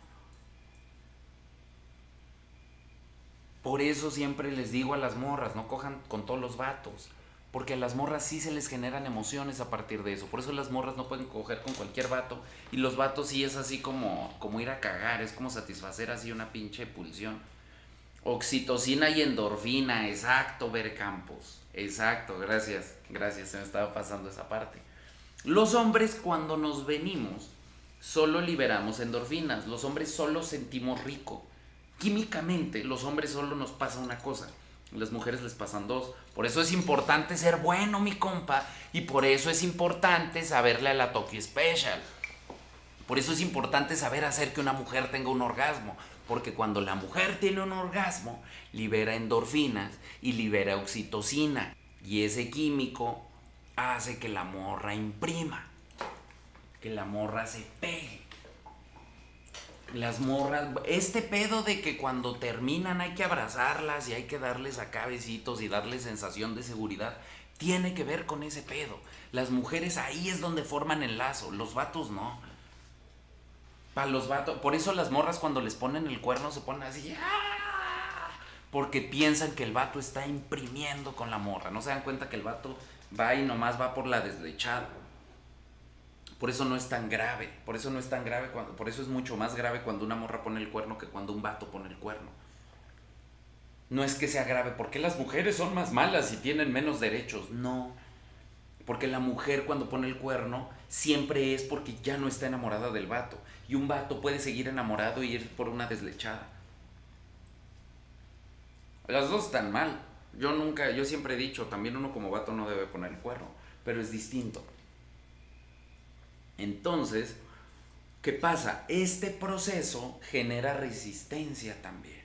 Por eso siempre les digo a las morras, no cojan con todos los vatos. Porque a las morras sí se les generan emociones a partir de eso. Por eso las morras no pueden coger con cualquier vato. Y los vatos sí es así como, como ir a cagar. Es como satisfacer así una pinche pulsión. Oxitocina y endorfina, exacto, ver campos. Exacto, gracias, gracias, se me estaba pasando esa parte. Los hombres cuando nos venimos solo liberamos endorfinas, los hombres solo sentimos rico. Químicamente, los hombres solo nos pasa una cosa, las mujeres les pasan dos. Por eso es importante ser bueno, mi compa, y por eso es importante saberle a la Tokyo Special. Por eso es importante saber hacer que una mujer tenga un orgasmo, porque cuando la mujer tiene un orgasmo, libera endorfinas y libera oxitocina. Y ese químico hace que la morra imprima, que la morra se pegue. Las morras, este pedo de que cuando terminan hay que abrazarlas y hay que darles a cabecitos y darles sensación de seguridad, tiene que ver con ese pedo. Las mujeres ahí es donde forman el lazo, los vatos no. Para los vatos, por eso las morras cuando les ponen el cuerno se ponen así, ¡ah! porque piensan que el vato está imprimiendo con la morra. No se dan cuenta que el vato va y nomás va por la deslechada. Por eso no es tan grave, por eso no es tan grave, cuando, por eso es mucho más grave cuando una morra pone el cuerno que cuando un vato pone el cuerno. No es que sea grave, porque las mujeres son más malas y tienen menos derechos. No, porque la mujer cuando pone el cuerno siempre es porque ya no está enamorada del vato. Y un vato puede seguir enamorado y ir por una deslechada. Las dos están mal. Yo nunca, yo siempre he dicho, también uno como vato no debe poner el cuerno, pero es distinto. Entonces, ¿qué pasa? Este proceso genera resistencia también.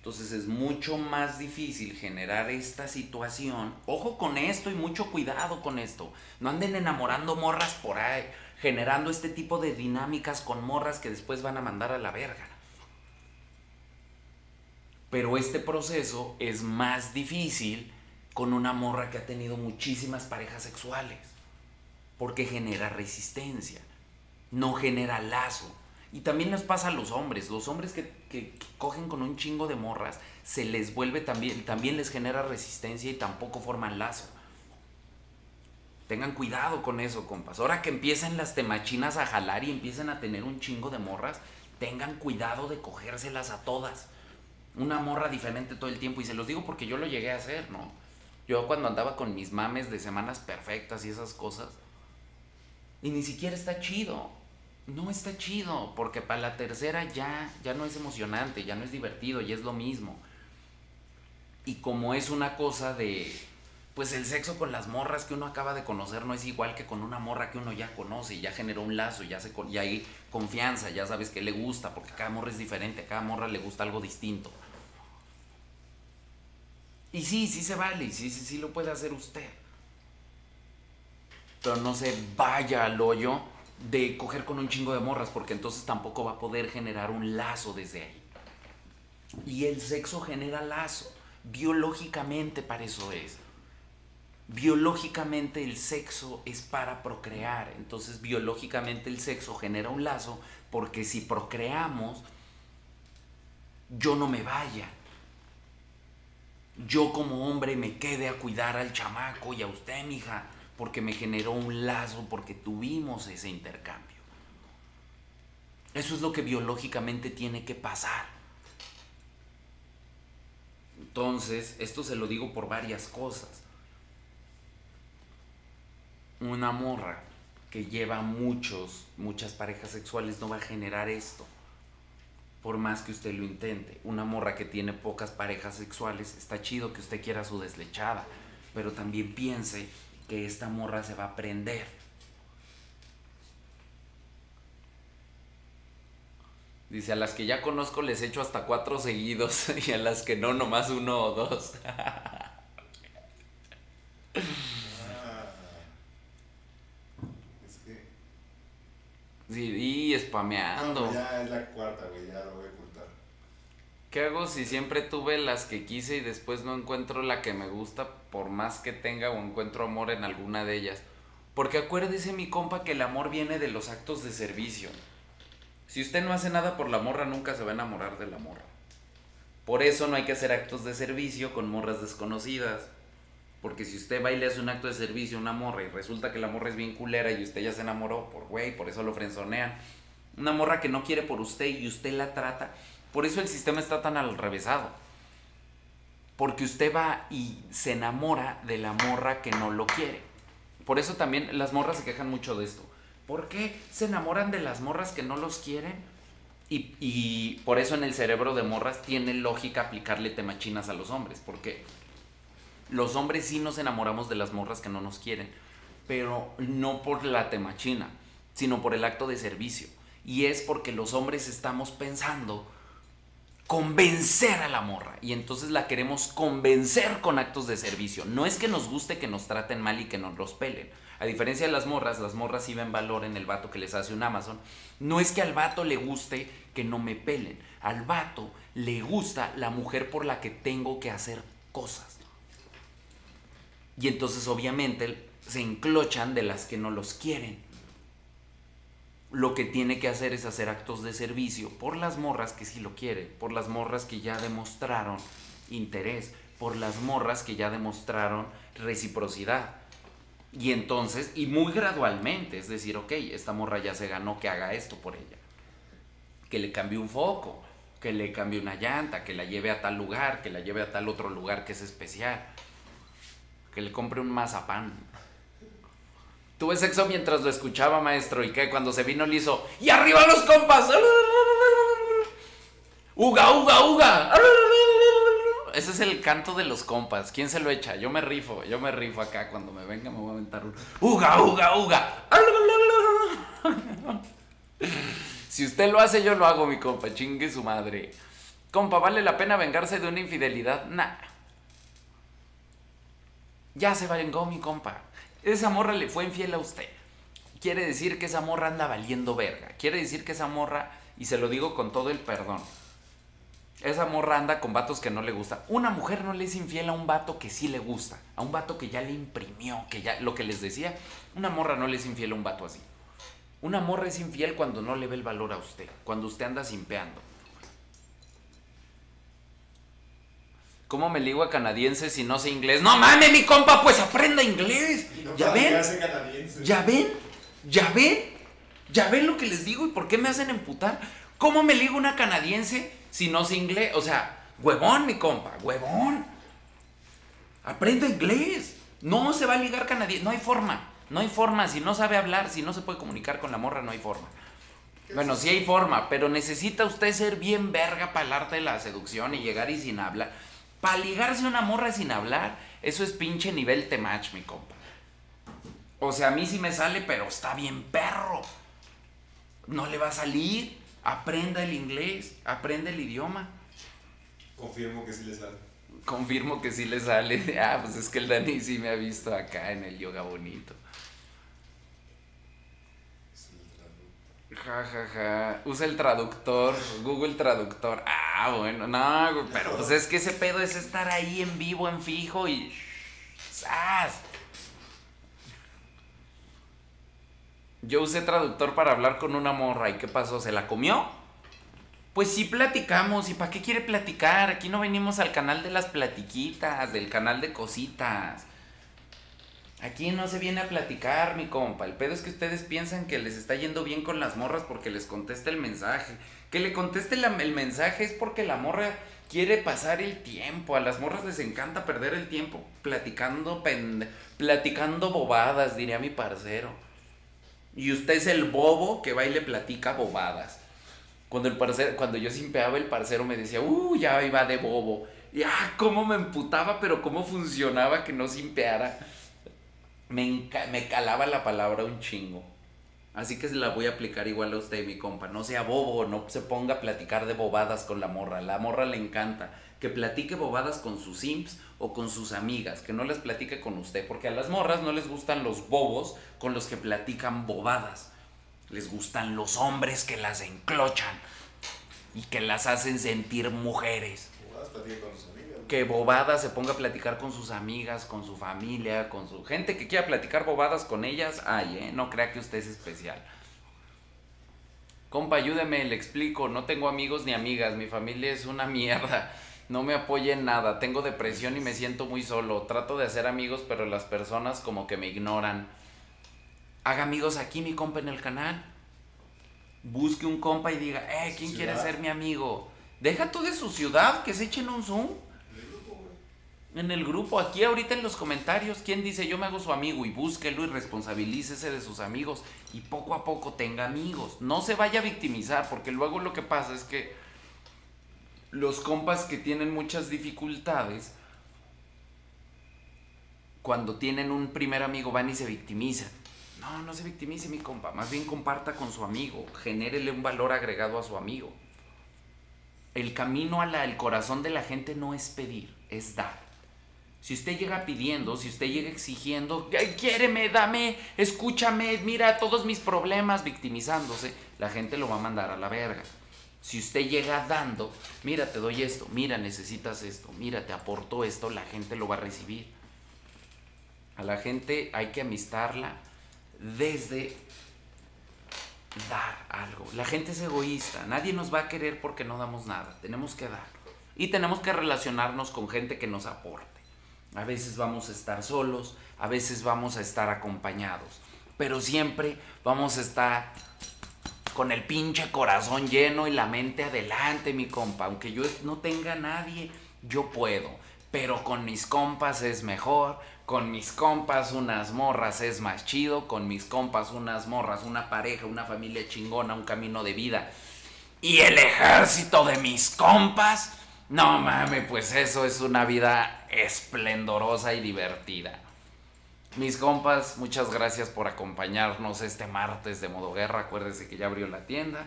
Entonces es mucho más difícil generar esta situación. Ojo con esto y mucho cuidado con esto. No anden enamorando morras por ahí, generando este tipo de dinámicas con morras que después van a mandar a la verga. Pero este proceso es más difícil con una morra que ha tenido muchísimas parejas sexuales, porque genera resistencia. no genera lazo. Y también les pasa a los hombres. Los hombres que, que- que cogen con un chingo de morras, se les vuelve también, también les genera resistencia y tampoco forman lazo. Tengan cuidado con eso, compas. Ahora que empiecen las temachinas a jalar y empiecen a tener un chingo de morras, tengan cuidado de cogérselas a todas. Una morra diferente todo el tiempo. Y se los digo porque yo lo llegué a hacer, ¿no? Yo cuando andaba con mis mames de semanas perfectas y esas cosas. Y ni siquiera está chido. No está chido. Porque para la tercera ya, ya no es emocionante, ya no es divertido, ya es lo mismo. Y como es una cosa de. Pues el sexo con las morras que uno acaba de conocer no es igual que con una morra que uno ya conoce y ya generó un lazo, ya, se, ya hay confianza, ya sabes que le gusta, porque cada morra es diferente, cada morra le gusta algo distinto. Y sí, sí se vale, sí, sí, sí lo puede hacer usted. Pero no se vaya al hoyo de coger con un chingo de morras, porque entonces tampoco va a poder generar un lazo desde ahí. Y el sexo genera lazo. Biológicamente para eso es. Biológicamente el sexo es para procrear. Entonces biológicamente el sexo genera un lazo porque si procreamos, yo no me vaya. Yo como hombre me quede a cuidar al chamaco y a usted, mija, porque me generó un lazo, porque tuvimos ese intercambio. Eso es lo que biológicamente tiene que pasar. Entonces, esto se lo digo por varias cosas. Una morra que lleva muchos, muchas parejas sexuales no va a generar esto. Por más que usted lo intente. Una morra que tiene pocas parejas sexuales, está chido que usted quiera su deslechada. Pero también piense que esta morra se va a prender. Dice, a las que ya conozco les echo hasta cuatro seguidos y a las que no, nomás uno o dos. Ah. Es que. Sí, y spameando. pues ya es la cuarta, güey, ya lo voy. ¿Qué hago si siempre tuve las que quise y después no encuentro la que me gusta por más que tenga o encuentro amor en alguna de ellas? Porque acuérdese mi compa que el amor viene de los actos de servicio. Si usted no hace nada por la morra, nunca se va a enamorar de la morra. Por eso no hay que hacer actos de servicio con morras desconocidas. Porque si usted va y le hace un acto de servicio a una morra y resulta que la morra es bien culera y usted ya se enamoró por güey, por eso lo frenzonean. Una morra que no quiere por usted y usted la trata. Por eso el sistema está tan al revésado. Porque usted va y se enamora de la morra que no lo quiere. Por eso también las morras se quejan mucho de esto. ¿Por qué se enamoran de las morras que no los quieren? Y, por eso en el cerebro de morras tiene lógica aplicarle temachinas a los hombres. Porque los hombres sí nos enamoramos de las morras que no nos quieren. Pero no por la temachina, sino por el acto de servicio. Y es porque los hombres estamos pensando convencer a la morra. Y entonces la queremos convencer con actos de servicio. No es que nos guste que nos traten mal y que nos los pelen. A diferencia de las morras, las morras sí ven valor en el vato que les hace un Amazon. No es que al vato le guste que no me pelen. Al vato le gusta la mujer por la que tengo que hacer cosas. Y entonces obviamente se enclochan de las que no los quieren. Lo que tiene que hacer es hacer actos de servicio por las morras que sí lo quieren, por las morras que ya demostraron interés, por las morras que ya demostraron reciprocidad. Y entonces, y muy gradualmente, es decir, ok, esta morra ya se ganó que haga esto por ella. Que le cambie un foco, que le cambie una llanta, que la lleve a tal lugar, que la lleve a tal otro lugar que es especial. Que le compre un mazapán. Tuve sexo mientras lo escuchaba, maestro, y que cuando se vino le hizo, ¡y arriba los compas! ¡Uga, uga, uga! Ese es el canto de los compas. ¿Quién se lo echa? Yo me rifo, yo me rifo acá. Cuando me venga me voy a aventar un ¡Uga, uga, uga! Si usted lo hace, yo lo hago, mi compa. Chingue su madre. Compa, ¿vale la pena vengarse de una infidelidad? Nah. Ya se vengó, mi compa. Esa morra le fue infiel a usted. Quiere decir que esa morra anda valiendo verga. Quiere decir que esa morra, y se lo digo con todo el perdón, esa morra anda con vatos que no le gusta. Una mujer no le es infiel a un vato que sí le gusta. A un vato que ya le imprimió, que ya, lo que les decía, una morra no le es infiel a un vato así. Una morra es infiel cuando no le ve el valor a usted, cuando usted anda simpeando. ¿Cómo me ligo a canadiense si no sé inglés? No mames, mi compa, pues aprenda inglés. No ¿Ya ven? ¿Ya ven? ¿Ya ven? ¿Ya ven lo que les digo y por qué me hacen emputar? ¿Cómo me ligo una canadiense si no sé inglés? O sea, huevón, mi compa, huevón. Aprenda inglés. No se va a ligar canadiense. No hay forma. No hay forma. Si no sabe hablar, si no se puede comunicar con la morra, no hay forma. Bueno, sí hay forma, pero necesita usted ser bien verga para el arte de la seducción y llegar y sin hablar. Para ligarse a una morra sin hablar, eso es pinche nivel temach, mi compa. O sea, a mí sí me sale, pero está bien perro. No le va a salir. Aprenda el inglés, aprenda el idioma. Confirmo que sí le sale. Confirmo que sí le sale. Ah, pues es que el Dani sí me ha visto acá en el yoga bonito. Es el traductor. Ja, ja, ja. Usa el traductor, Google Traductor. Ah, bueno, no, pero pues es que ese pedo es estar ahí en vivo, en fijo y. ¡Sas! Yo usé traductor para hablar con una morra y ¿qué pasó? ¿Se la comió? Pues sí platicamos, ¿y para qué quiere platicar? Aquí no venimos al canal de las platiquitas, del canal de cositas. Aquí no se viene a platicar, mi compa. El pedo es que ustedes piensan que les está yendo bien con las morras porque les contesta el mensaje. Que le conteste el mensaje es porque la morra quiere pasar el tiempo. A las morras les encanta perder el tiempo platicando, platicando bobadas, diría mi parcero. Y usted es el bobo que va y le platica bobadas. Cuando el parcero, cuando yo simpeaba, el parcero me decía, uh, ya iba de bobo. Y ah, cómo me emputaba, pero cómo funcionaba que no simpeara. Me, me calaba la palabra un chingo. Así que se la voy a aplicar igual a usted, mi compa. No sea bobo, no se ponga a platicar de bobadas con la morra. La morra le encanta que platique bobadas con sus simps o con sus amigas, que no les platique con usted, porque a las morras no les gustan los bobos con los que platican bobadas. Les gustan los hombres que las enclochan y que las hacen sentir mujeres Jugadas, platica con sus. Que bobada se ponga a platicar con sus amigas, con su familia, con su gente que quiera platicar bobadas con ellas, ay, ¿eh? No crea que usted es especial. Compa, ayúdeme, le explico, no tengo amigos ni amigas, mi familia es una mierda, no me apoya en nada, tengo depresión y me siento muy solo, trato de hacer amigos, pero las personas como que me ignoran. Haga amigos aquí, mi compa, en el canal. Busque un compa y diga, eh, ¿quién quiere ser mi amigo? Deja tú de su ciudad, que se echen un zoom. En el grupo, aquí ahorita en los comentarios, ¿quién dice yo me hago su amigo? Y búsquelo y responsabilícese de sus amigos. Y poco a poco tenga amigos. No se vaya a victimizar, porque luego lo que pasa es que los compas que tienen muchas dificultades, cuando tienen un primer amigo van y se victimizan. No, no se victimice mi compa, más bien comparta con su amigo, genérele un valor agregado a su amigo. El camino al corazón de la gente no es pedir, es dar. Si usted llega pidiendo, si usted llega exigiendo, "Ay, quiéreme, dame, escúchame, mira todos mis problemas, victimizándose, la gente lo va a mandar a la verga. Si usted llega dando, mira, te doy esto, mira, necesitas esto, mira, te aporto esto, la gente lo va a recibir. A la gente hay que amistarla desde dar algo. La gente es egoísta, nadie nos va a querer porque no damos nada, tenemos que dar. Y tenemos que relacionarnos con gente que nos aporte. A veces vamos a estar solos, a veces vamos a estar acompañados, pero siempre vamos a estar con el pinche corazón lleno y la mente adelante, mi compa. Aunque yo no tenga nadie, yo puedo. Pero con mis compas es mejor. Con mis compas unas morras es más chido. Con mis compas unas morras, una pareja, una familia chingona, un camino de vida. Y el ejército de mis compas. No mames, pues eso es una vida esplendorosa y divertida. Mis compas, muchas gracias por acompañarnos este martes de Modo Guerra. Acuérdense que ya abrió la tienda.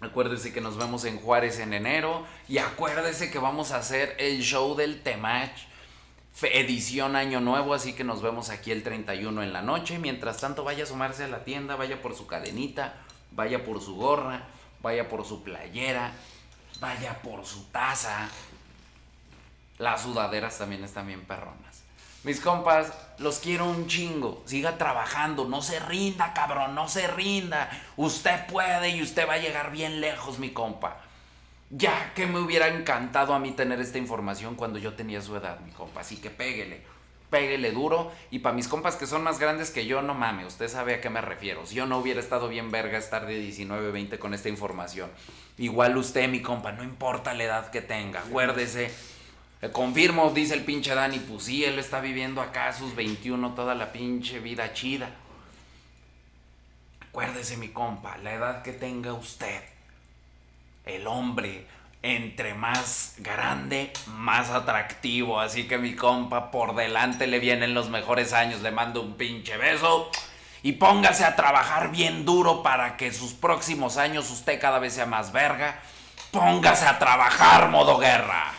Acuérdense que nos vemos en Juárez en enero. Y acuérdense que vamos a hacer el show del Temach. Edición Año Nuevo, así que nos vemos aquí el 31 en la noche. Mientras tanto, vaya a sumarse a la tienda, vaya por su cadenita, vaya por su gorra, vaya por su playera, vaya por su taza. Las sudaderas también están bien perronas. Mis compas, los quiero un chingo. Siga trabajando, no se rinda, cabrón, no se rinda. Usted puede y usted va a llegar bien lejos, mi compa. Ya que me hubiera encantado a mí tener esta información cuando yo tenía su edad, mi compa. Así que péguele, péguele duro. Y para mis compas que son más grandes que yo, no mames, usted sabe a qué me refiero. Si yo no hubiera estado bien verga estar de 19, 20 con esta información. Igual usted, mi compa, no importa la edad que tenga, acuérdese confirmo, dice el pinche Dani, pues sí, él está viviendo acá sus 21 toda la pinche vida chida. Acuérdese mi compa, la edad que tenga usted, el hombre, entre más grande, más atractivo. Así que mi compa, por delante le vienen los mejores años, le mando un pinche beso. Y póngase a trabajar bien duro para que sus próximos años usted cada vez sea más verga. Póngase a trabajar, modo guerra.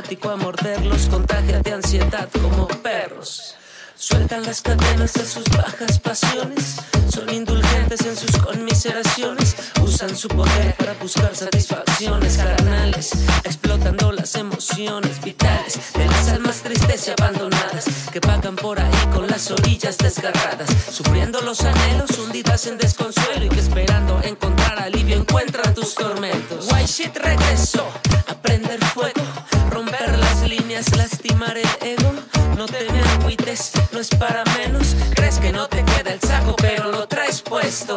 Automático a morderlos, contagia de ansiedad como perros. Sueltan las cadenas de sus bajas pasiones, son indulgentes en sus conmiseraciones, usan su poder para buscar satisfacciones carnales, explotando las emociones vitales de las almas tristes y abandonadas que pagan por ahí con las orillas desgarradas, sufriendo los anhelos hundidas en desconsuelo y que esperando encontrar alivio encuentran tus tormentos. White shit regresó a prender lastimar el ego no te me agüites, no es para menos. Crees que no te queda el saco, pero lo traes puesto.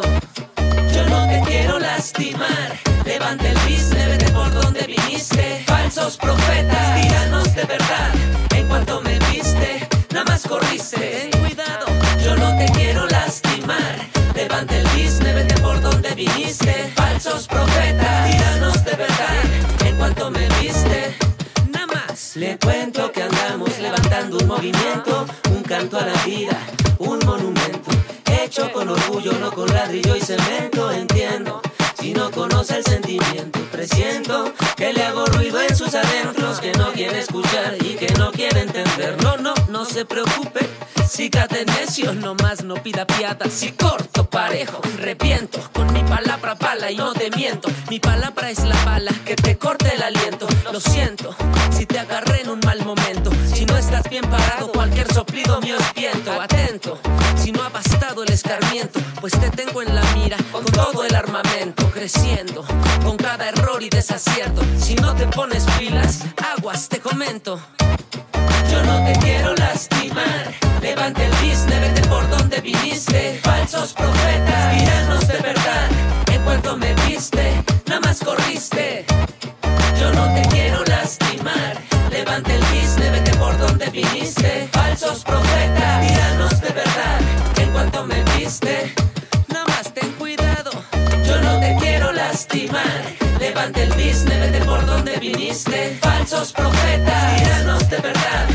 Yo no te quiero lastimar. Levante el business, vete por donde viniste. Falsos profetas, tiranos de verdad. En cuanto me viste, nada más corriste. Ten cuidado, yo no te quiero lastimar. Levante el business, vete por donde viniste. Falsos profetas, tiranos de verdad. En cuanto me viste, nada más. Le cuento que movimiento, un canto a la vida, un monumento. Hecho con orgullo, no con ladrillo y cemento, entiendo. Si no conoce el sentimiento, presiento que le hago ruido en sus adentros, que no quiere escuchar y que no quiere entender. No, no, no se preocupe. Si cate necio, nomás no pida piada. Si corto parejo, repiento. Con mi palabra pala y no te miento. Mi palabra es la bala que te corte el aliento. Lo siento, bien parado, cualquier soplido mío es viento. Atento, si no ha bastado el escarmiento, pues te tengo en la mira con todo el armamento creciendo con cada error y desacierto. Si no te pones pilas, aguas, te comento. Yo no te quiero lastimar. Levante el business, vete por donde viniste. Falsos profetas, Levante el business, vete por donde viniste. Falsos profetas, tiranos de verdad.